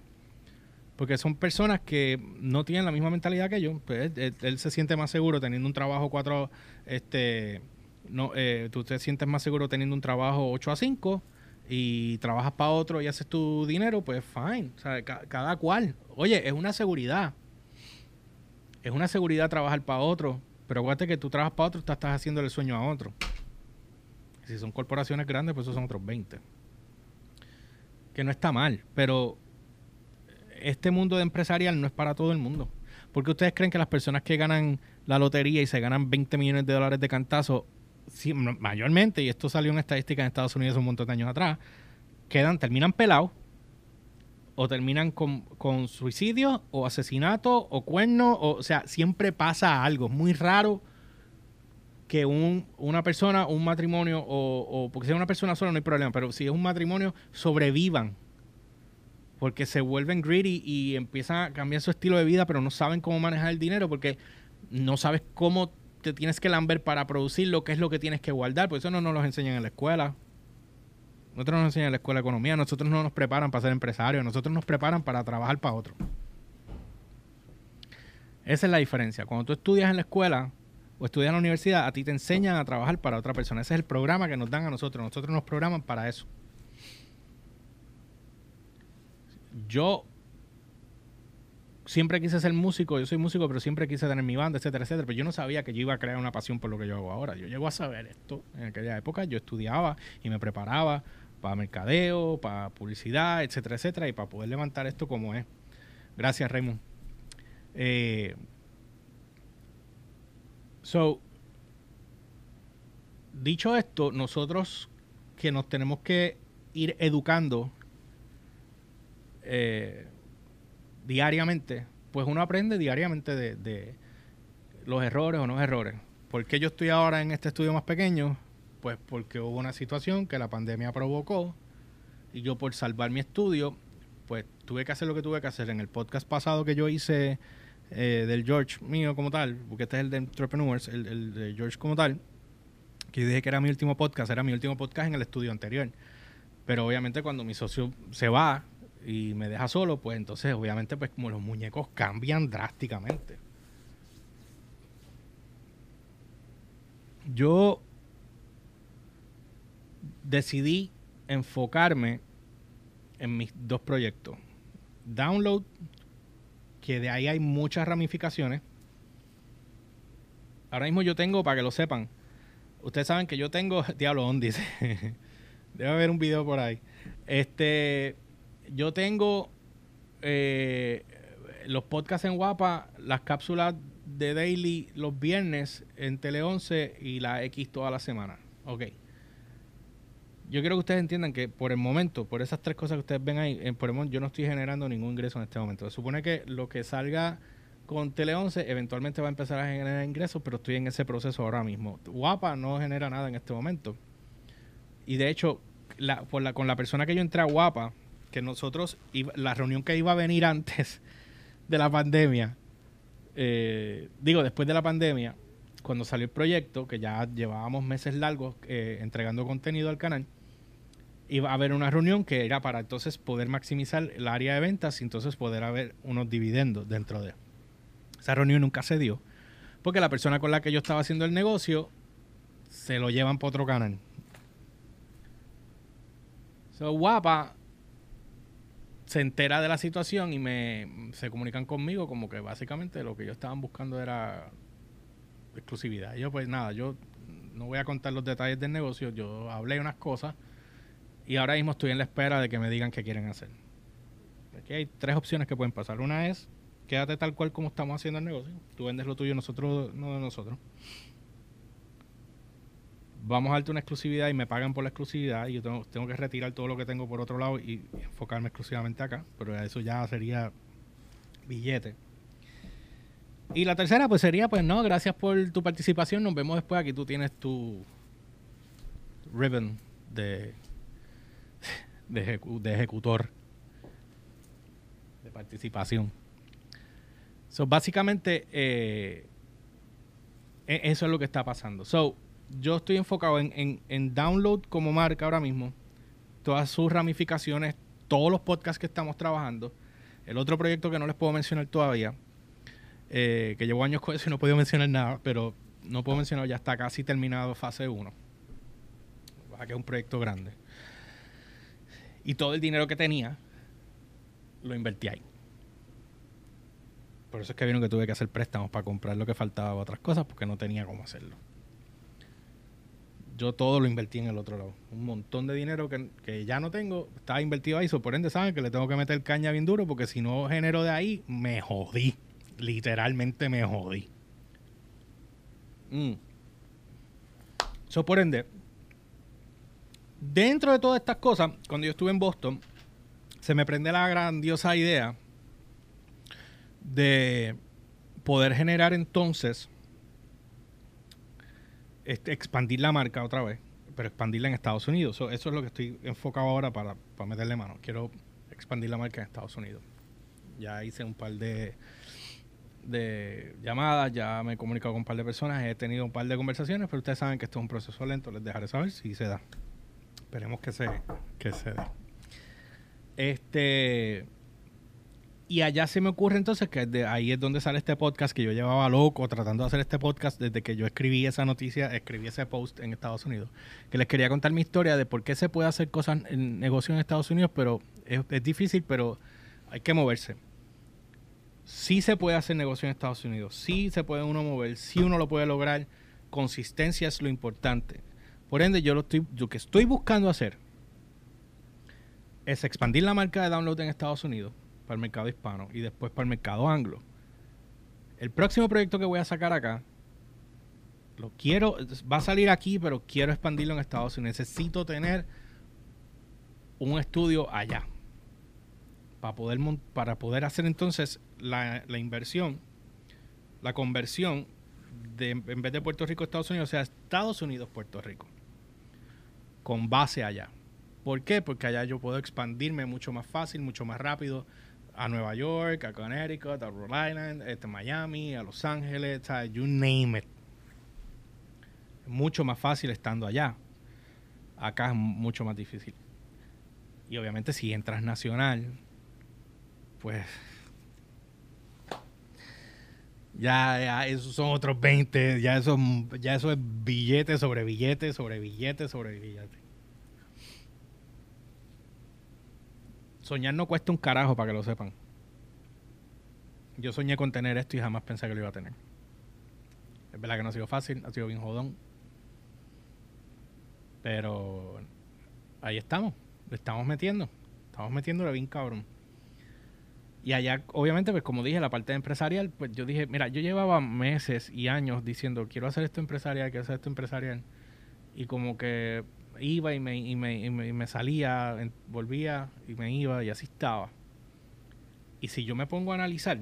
Porque son personas que no tienen la misma mentalidad que yo. Pues él, se siente más seguro teniendo un trabajo cuatro, este, no, eh, tú te sientes más seguro teniendo un trabajo 8 a 5 y trabajas para otro y haces tu dinero, pues fine. O sea, cada cual. Oye, es una seguridad. Es una seguridad trabajar para otro. Pero acuérdate que tú trabajas para otro, tú estás haciendo el sueño a otro. Si son corporaciones grandes, pues esos son otros 20. Que no está mal, pero este mundo de empresarial no es para todo el mundo. Porque ustedes creen que las personas que ganan la lotería y se ganan 20 millones de dólares de cantazo, mayormente, y esto salió en estadística en Estados Unidos un montón de años atrás, quedan, terminan pelados o terminan con, con suicidio o asesinato o cuerno, o, o sea, siempre pasa algo. Es muy raro que un, una persona, un matrimonio, o, o porque si es una persona sola no hay problema, pero si es un matrimonio, sobrevivan. Porque se vuelven greedy y empiezan a cambiar su estilo de vida, pero no saben cómo manejar el dinero porque no sabes cómo te tienes que lamber para producir lo que es lo que tienes que guardar. Por eso no nos lo enseñan en la escuela. Nosotros no nos enseñan en la escuela de economía, nosotros no nos preparan para ser empresarios, nosotros nos preparan para trabajar para otro. Esa es la diferencia. Cuando tú estudias en la escuela, o estudias en la universidad, a ti te enseñan a trabajar para otra persona. Ese es el programa que nos dan a nosotros. Nosotros nos programan para eso. Yo siempre quise ser músico, yo soy músico, pero siempre quise tener mi banda, etcétera, etcétera. Pero yo no sabía que yo iba a crear una pasión por lo que yo hago ahora. Yo llego a saber esto. En aquella época yo estudiaba y me preparaba para mercadeo, para publicidad, etcétera, etcétera, y para poder levantar esto como es. Gracias, Raymond. Eh, So, dicho esto, nosotros que nos tenemos que ir educando eh, diariamente, pues uno aprende diariamente de, los errores o no errores. ¿Por qué yo estoy ahora en este estudio más pequeño? Pues porque hubo una situación que la pandemia provocó y yo por salvar mi estudio, pues tuve que hacer lo que tuve que hacer. En el podcast pasado que yo hice eh, del George mío como tal, porque este es el de Entrepreneurs, el, de George como tal, que dije que era mi último podcast, era mi último podcast en el estudio anterior. Pero obviamente cuando mi socio se va y me deja solo, pues entonces obviamente pues como los muñecos cambian drásticamente. Yo decidí enfocarme en mis dos proyectos. Download que de ahí hay muchas ramificaciones. Ahora mismo yo tengo, para que lo sepan, ustedes saben que yo tengo, diablo, dice, debe haber un video por ahí. Este, yo tengo eh, los podcasts en Guapa, las cápsulas de Daily los viernes en Tele 11 y la X toda la semana. Ok yo quiero que ustedes entiendan que por el momento, por esas tres cosas que ustedes ven ahí, en por yo no estoy generando ningún ingreso en este momento. Se supone que lo que salga con Tele 11 eventualmente va a empezar a generar ingresos, pero estoy en ese proceso ahora mismo. Guapa no genera nada en este momento. Y de hecho, la, por la, con la persona que yo entré a Guapa, que nosotros, la reunión que iba a venir antes de la pandemia, eh, digo, después de la pandemia, cuando salió el proyecto, que ya llevábamos meses largos eh, entregando contenido al canal, iba a haber una reunión que era para entonces poder maximizar el área de ventas y entonces poder haber unos dividendos dentro de. Esa reunión nunca se dio porque la persona con la que yo estaba haciendo el negocio se lo llevan para otro canal. So, guapa se entera de la situación y me se comunican conmigo como que básicamente lo que ellos estaban buscando era exclusividad. yo pues nada, yo no voy a contar los detalles del negocio, yo hablé unas cosas y ahora mismo estoy en la espera de que me digan qué quieren hacer. Aquí hay tres opciones que pueden pasar. Una es, quédate tal cual como estamos haciendo el negocio. Tú vendes lo tuyo, nosotros no de nosotros. Vamos a darte una exclusividad y me pagan por la exclusividad y yo tengo, que retirar todo lo que tengo por otro lado y, enfocarme exclusivamente acá. Pero eso ya sería billete. Y la tercera, pues sería, pues no, gracias por tu participación. Nos vemos después. Aquí tú tienes tu ribbon de de, ejecutor, de participación. So, básicamente, eh, e, eso es lo que está pasando. So, yo estoy enfocado en, en, download como marca ahora mismo, todas sus ramificaciones, todos los podcasts que estamos trabajando. El otro proyecto que no les puedo mencionar todavía, eh, que llevo años con eso y no he podido mencionar nada, pero no puedo mencionar, ya está casi terminado fase 1. que es un proyecto grande. Y todo el dinero que tenía lo invertí ahí. Por eso es que vieron que tuve que hacer préstamos para comprar lo que faltaba o otras cosas porque no tenía cómo hacerlo. Yo todo lo invertí en el otro lado. Un montón de dinero que, ya no tengo estaba invertido ahí. por ende, saben que le tengo que meter caña bien duro porque si no genero de ahí, me jodí. Literalmente me jodí. Mm. por ende, dentro de todas estas cosas, cuando yo estuve en Boston, se me prende la grandiosa idea de poder generar entonces, este, expandir la marca otra vez, pero expandirla en Estados Unidos. eso es lo que estoy enfocado ahora para, para meterle mano. Quiero expandir la marca en Estados Unidos. Ya hice un par de, de llamadas, ya me he comunicado con un par de personas, he tenido un par de conversaciones, pero ustedes saben que esto es un proceso lento, les dejaré saber si se da. Esperemos que se, que se dé. Este, y allá se me ocurre entonces que de ahí es donde sale este podcast que yo llevaba loco tratando de hacer este podcast desde que yo escribí esa noticia, escribí ese post en Estados Unidos, que les quería contar mi historia de por qué se puede hacer cosas en negocio en Estados Unidos, pero es, difícil, pero hay que moverse. Sí se puede hacer negocio en Estados Unidos, sí se puede uno mover, sí uno lo puede lograr. Consistencia es lo importante. Por ende, yo lo estoy, lo que estoy buscando hacer es expandir la marca de download en Estados Unidos para el mercado hispano y después para el mercado anglo. El próximo proyecto que voy a sacar acá, lo quiero, va a salir aquí, pero quiero expandirlo en Estados Unidos. Necesito tener un estudio allá para poder, para poder hacer entonces la, la inversión, la conversión de, en vez de Puerto Rico Estados Unidos, o sea, Estados Unidos Puerto Rico, con base allá. ¿Por qué? Porque allá yo puedo expandirme mucho más fácil, mucho más rápido, a Nueva York, a Connecticut, a Rhode Island, este, Miami, a Los Ángeles, you name it. mucho más fácil estando allá. Acá es mucho más difícil. Y obviamente si entras nacional, pues ya, ya esos son otros 20, ya eso, ya eso es billete sobre billete sobre billete sobre billete. Soñar no cuesta un carajo para que lo sepan. Yo soñé con tener esto y jamás pensé que lo iba a tener. Es verdad que no ha sido fácil, ha sido bien jodón. Pero ahí estamos, le estamos metiendo. Estamos metiéndole bien cabrón. Y allá, obviamente, pues como dije, la parte empresarial, pues yo dije, mira, yo llevaba meses y años diciendo, quiero hacer esto empresarial, quiero hacer esto empresarial. Y como que iba y me, y me, y me, salía, volvía y me iba y así estaba. Y si yo me pongo a analizar,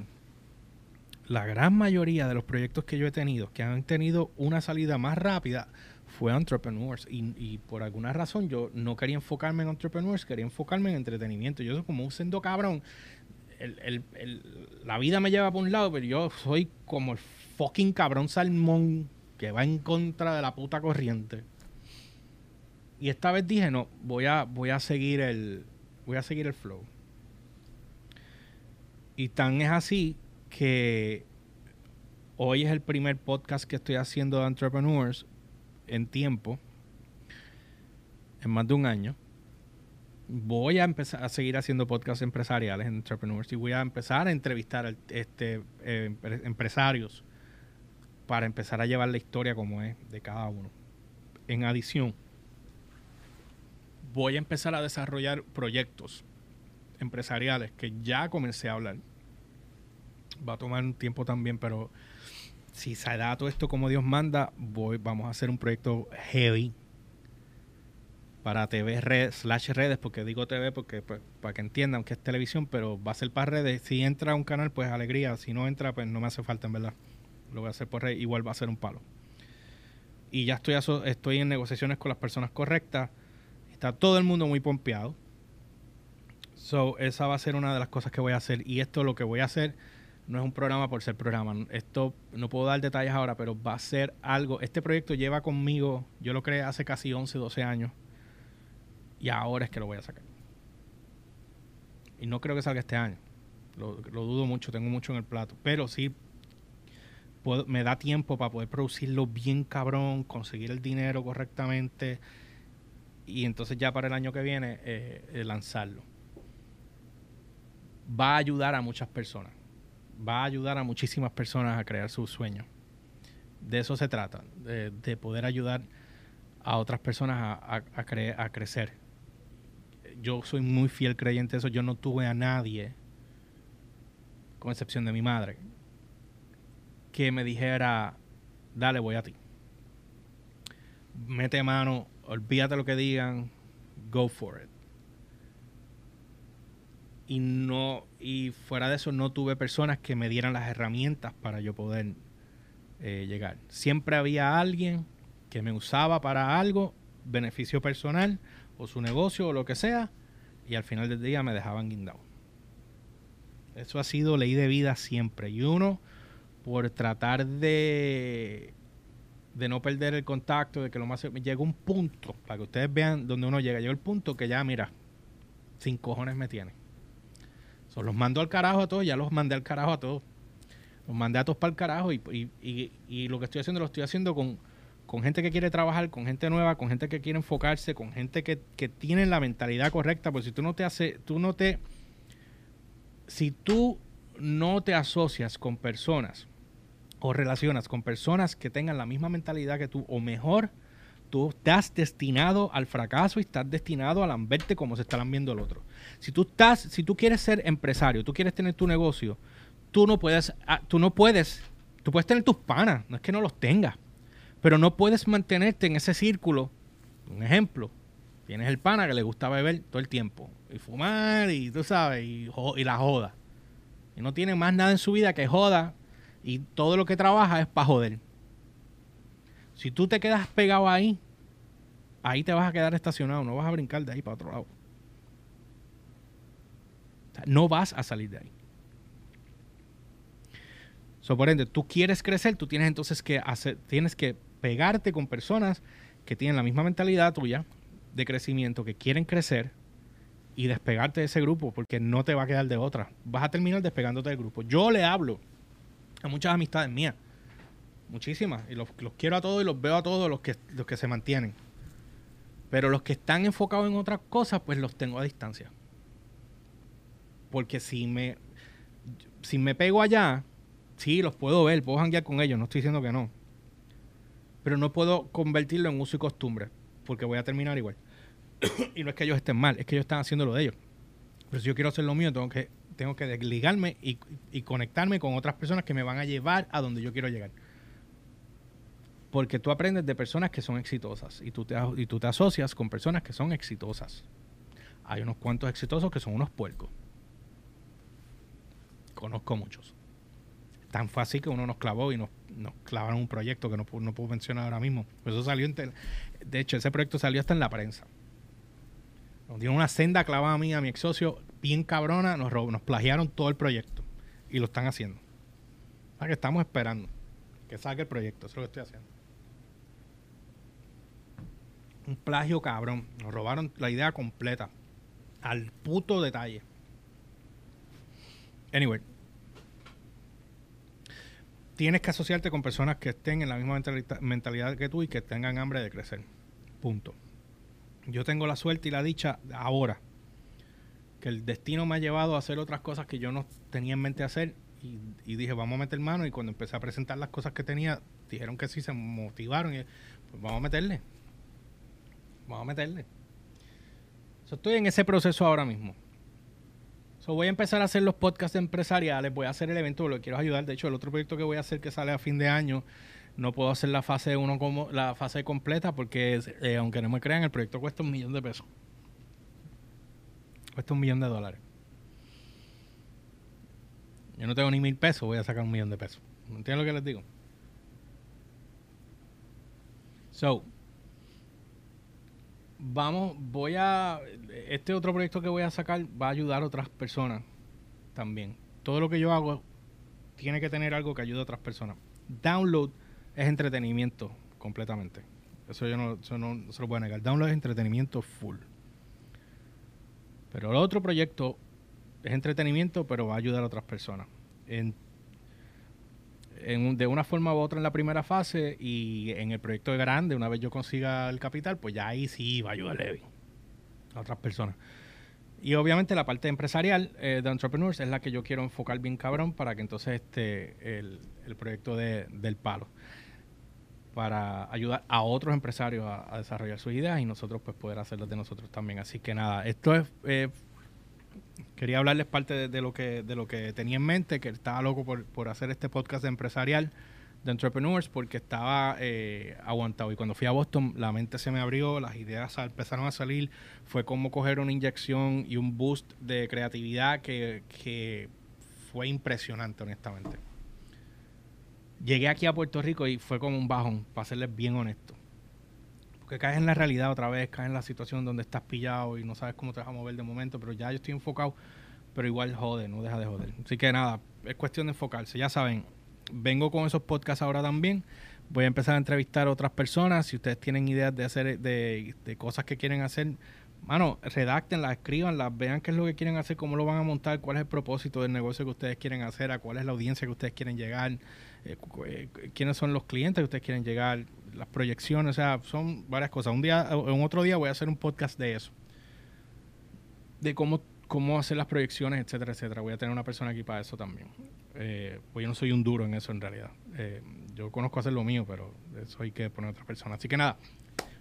la gran mayoría de los proyectos que yo he tenido, que han tenido una salida más rápida, fue Entrepreneurs. Y, y por alguna razón yo no quería enfocarme en Entrepreneurs, quería enfocarme en entretenimiento. Yo soy como un sendo cabrón. El, el, el, la vida me lleva por un lado, pero yo soy como el fucking cabrón salmón que va en contra de la puta corriente. Y esta vez dije, no, voy a, voy a seguir el. Voy a seguir el flow. Y tan es así que hoy es el primer podcast que estoy haciendo de entrepreneurs en tiempo. En más de un año. Voy a empezar a seguir haciendo podcasts empresariales en entrepreneurs y voy a empezar a entrevistar a este, eh, empresarios para empezar a llevar la historia como es de cada uno. En adición, voy a empezar a desarrollar proyectos empresariales que ya comencé a hablar. Va a tomar un tiempo también, pero si se da todo esto como Dios manda, voy, vamos a hacer un proyecto heavy para TV red, slash redes, porque digo TV porque pues, para que entiendan que es televisión, pero va a ser para redes. Si entra un canal, pues alegría. Si no entra, pues no me hace falta, en verdad. Lo voy a hacer por red, igual va a ser un palo. Y ya estoy, estoy en negociaciones con las personas correctas Está todo el mundo muy pompeado. So, esa va a ser una de las cosas que voy a hacer. Y esto lo que voy a hacer no es un programa por ser programa. Esto no puedo dar detalles ahora, pero va a ser algo. Este proyecto lleva conmigo, yo lo creé hace casi 11, 12 años. Y ahora es que lo voy a sacar. Y no creo que salga este año. Lo, dudo mucho, tengo mucho en el plato. Pero sí me da tiempo para poder producirlo bien cabrón, conseguir el dinero correctamente y entonces ya para el año que viene eh, eh, lanzarlo. Va a ayudar a muchas personas. Va a ayudar a muchísimas personas a crear sus sueños. De eso se trata, de, poder ayudar a otras personas a, a, a crecer. Yo soy muy fiel creyente de eso. Yo no tuve a nadie, con excepción de mi madre, que me dijera, dale, voy a ti. Mete mano, olvídate lo que digan, go for it. Y no, y fuera de eso no tuve personas que me dieran las herramientas para yo poder eh, llegar. Siempre había alguien que me usaba para algo, beneficio personal, o su negocio, o lo que sea, y al final del día me dejaban guindado. Eso ha sido ley de vida siempre. Y uno por tratar de, de no perder el contacto, de que lo más... Llegó un punto, para que ustedes vean donde uno llega, llegó el punto que ya, mira, sin cojones me tiene. So, los mando al carajo a todos, ya los mandé al carajo a todos. Los mandé a todos para el carajo y, y, y, lo que estoy haciendo lo estoy haciendo con, con gente que quiere trabajar, con gente nueva, con gente que quiere enfocarse, con gente que, que tiene la mentalidad correcta, porque si tú no te hace, tú no te, si tú no te asocias con personas o relacionas con personas que tengan la misma mentalidad que tú o mejor, tú estás destinado al fracaso y estás destinado a lamberte como se está lambiendo el otro. Si tú estás, si tú quieres ser empresario, tú quieres tener tu negocio, tú no puedes, ah, tú no puedes, tú puedes tener tus panas, no es que no los tengas, pero no puedes mantenerte en ese círculo. Un ejemplo, tienes el pana que le gusta beber todo el tiempo y fumar y tú sabes, y, y la joda. Y no tiene más nada en su vida que joda y todo lo que trabaja es para joder. Si tú te quedas pegado ahí, ahí te vas a quedar estacionado, no vas a brincar de ahí para otro lado. no vas a salir de ahí. So, por ende, tú quieres crecer, tú tienes entonces que hacer, tienes que pegarte con personas que tienen la misma mentalidad tuya de crecimiento, que quieren crecer y despegarte de ese grupo, porque no te va a quedar de otra. Vas a terminar despegándote del grupo. Yo le hablo muchas amistades mías. Muchísimas. Y los, quiero a todos y los veo a todos los que, los que se mantienen. Pero los que están enfocados en otras cosas, pues los tengo a distancia. Porque si me, si me pego allá, sí, los puedo ver, puedo janguear con ellos, no estoy diciendo que no. Pero no puedo convertirlo en uso y costumbre, porque voy a terminar igual. y no es que ellos estén mal, es que ellos están haciendo lo de ellos. Pero si yo quiero hacer lo mío, tengo que tengo que desligarme y, conectarme con otras personas que me van a llevar a donde yo quiero llegar. Porque tú aprendes de personas que son exitosas y tú, te, y tú te asocias con personas que son exitosas. Hay unos cuantos exitosos que son unos puercos. Conozco muchos. Tan fácil que uno nos clavó y nos, nos clavaron un proyecto que no, no puedo mencionar ahora mismo. Eso salió de hecho, ese proyecto salió hasta en la prensa. Nos dieron una senda clavada a mí, a mi ex socio, bien cabrona, nos, nos plagiaron todo el proyecto. Y lo están haciendo. O que estamos esperando que salga el proyecto. Eso es lo que estoy haciendo. Un plagio cabrón. Nos robaron la idea completa. Al puto detalle. Anyway. Tienes que asociarte con personas que estén en la misma mentalidad que tú y que tengan hambre de crecer. Punto. Yo tengo la suerte y la dicha ahora que el destino me ha llevado a hacer otras cosas que yo no tenía en mente hacer y, dije, vamos a meter mano y cuando empecé a presentar las cosas que tenía, dijeron que sí, se motivaron y pues vamos a meterle. Vamos a meterle. estoy en ese proceso ahora mismo. voy a empezar a hacer los podcasts empresariales, voy a hacer el evento, lo quiero ayudar. De hecho, el otro proyecto que voy a hacer que sale a fin de año, no puedo hacer la fase uno como la fase completa porque eh, aunque no me crean, el proyecto cuesta un millón de pesos. Cuesta un millón de dólares. Yo no tengo ni mil pesos, voy a sacar un millón de pesos. ¿Entienden lo que les digo? So, vamos, voy a. Este otro proyecto que voy a sacar va a ayudar a otras personas también. Todo lo que yo hago tiene que tener algo que ayude a otras personas. Download es entretenimiento completamente. Eso yo no, eso no se lo puedo negar. Download es entretenimiento full. Pero el otro proyecto es entretenimiento, pero va a ayudar a otras personas. De una forma u otra en la primera fase y en el proyecto de grande, una vez yo consiga el capital, pues ya ahí sí va a ayudar a otras personas. Y obviamente la parte empresarial eh, de Entrepreneurs es la que yo quiero enfocar bien cabrón para que entonces este el, proyecto de, del palo para ayudar a otros empresarios a, desarrollar sus ideas y nosotros pues poder hacerlo de nosotros también. Así que nada, esto es eh, quería hablarles parte de, lo que de lo que tenía en mente, que estaba loco por, por hacer este podcast empresarial de entrepreneurs porque estaba eh, aguantado y cuando fui a Boston la mente se me abrió, las ideas empezaron a salir, fue como coger una inyección y un boost de creatividad que, que fue impresionante honestamente. Llegué aquí a Puerto Rico y fue como un bajón, para serles bien honesto. Porque caes en la realidad otra vez, caes en la situación donde estás pillado y no sabes cómo te vas a mover de momento, pero ya yo estoy enfocado, pero igual jode, no deja de joder. Así que nada, es cuestión de enfocarse. Ya saben, vengo con esos podcasts ahora también. Voy a empezar a entrevistar a otras personas. Si ustedes tienen ideas de hacer, de, cosas que quieren hacer, mano, redactenlas, escríbanlas, vean qué es lo que quieren hacer, cómo lo van a montar, cuál es el propósito del negocio que ustedes quieren hacer, a cuál es la audiencia que ustedes quieren llegar, eh, eh, quiénes son los clientes que ustedes quieren llegar, las proyecciones, o sea, son varias cosas. Un día, en otro día voy a hacer un podcast de eso, de cómo, cómo hacer las proyecciones, etcétera, etcétera. Voy a tener una persona aquí para eso también. Eh, pues yo no soy un duro en eso en realidad. Eh, yo conozco hacer lo mío, pero eso hay que poner a otra persona. Así que nada,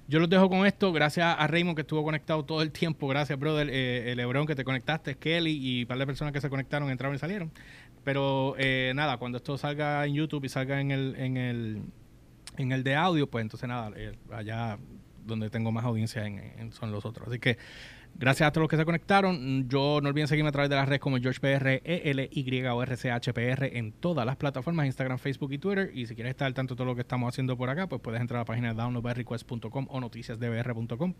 yo los dejo con esto. Gracias a Raymond que estuvo conectado todo el tiempo. Gracias, brother. Eh, el Lebron que te conectaste, Kelly y un par de personas que se conectaron, entraron y salieron. Pero eh, nada, cuando esto salga en YouTube y salga en el, en el, en el de audio, pues entonces nada, allá donde tengo más audiencia son los otros. Así que Gracias a todos los que se conectaron. Yo no olviden seguirme a través de las redes como GeorgePR, ELY o en todas las plataformas, Instagram, Facebook y Twitter. Y si quieres estar al tanto de todo lo que estamos haciendo por acá, pues puedes entrar a la página downloadbyrequest.com o noticiasdbr.com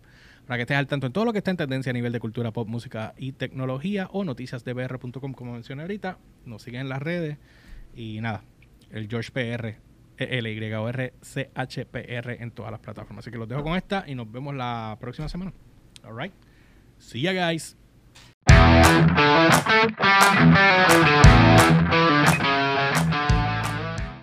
para que estés al tanto en todo lo que está en tendencia a nivel de cultura, pop, música y tecnología o noticiasdbr.com como mencioné ahorita. Nos siguen en las redes y nada, el GeorgePR, ELY o RCHPR en todas las plataformas. Así que los dejo con esta y nos vemos la próxima semana. All right. See ya, guys.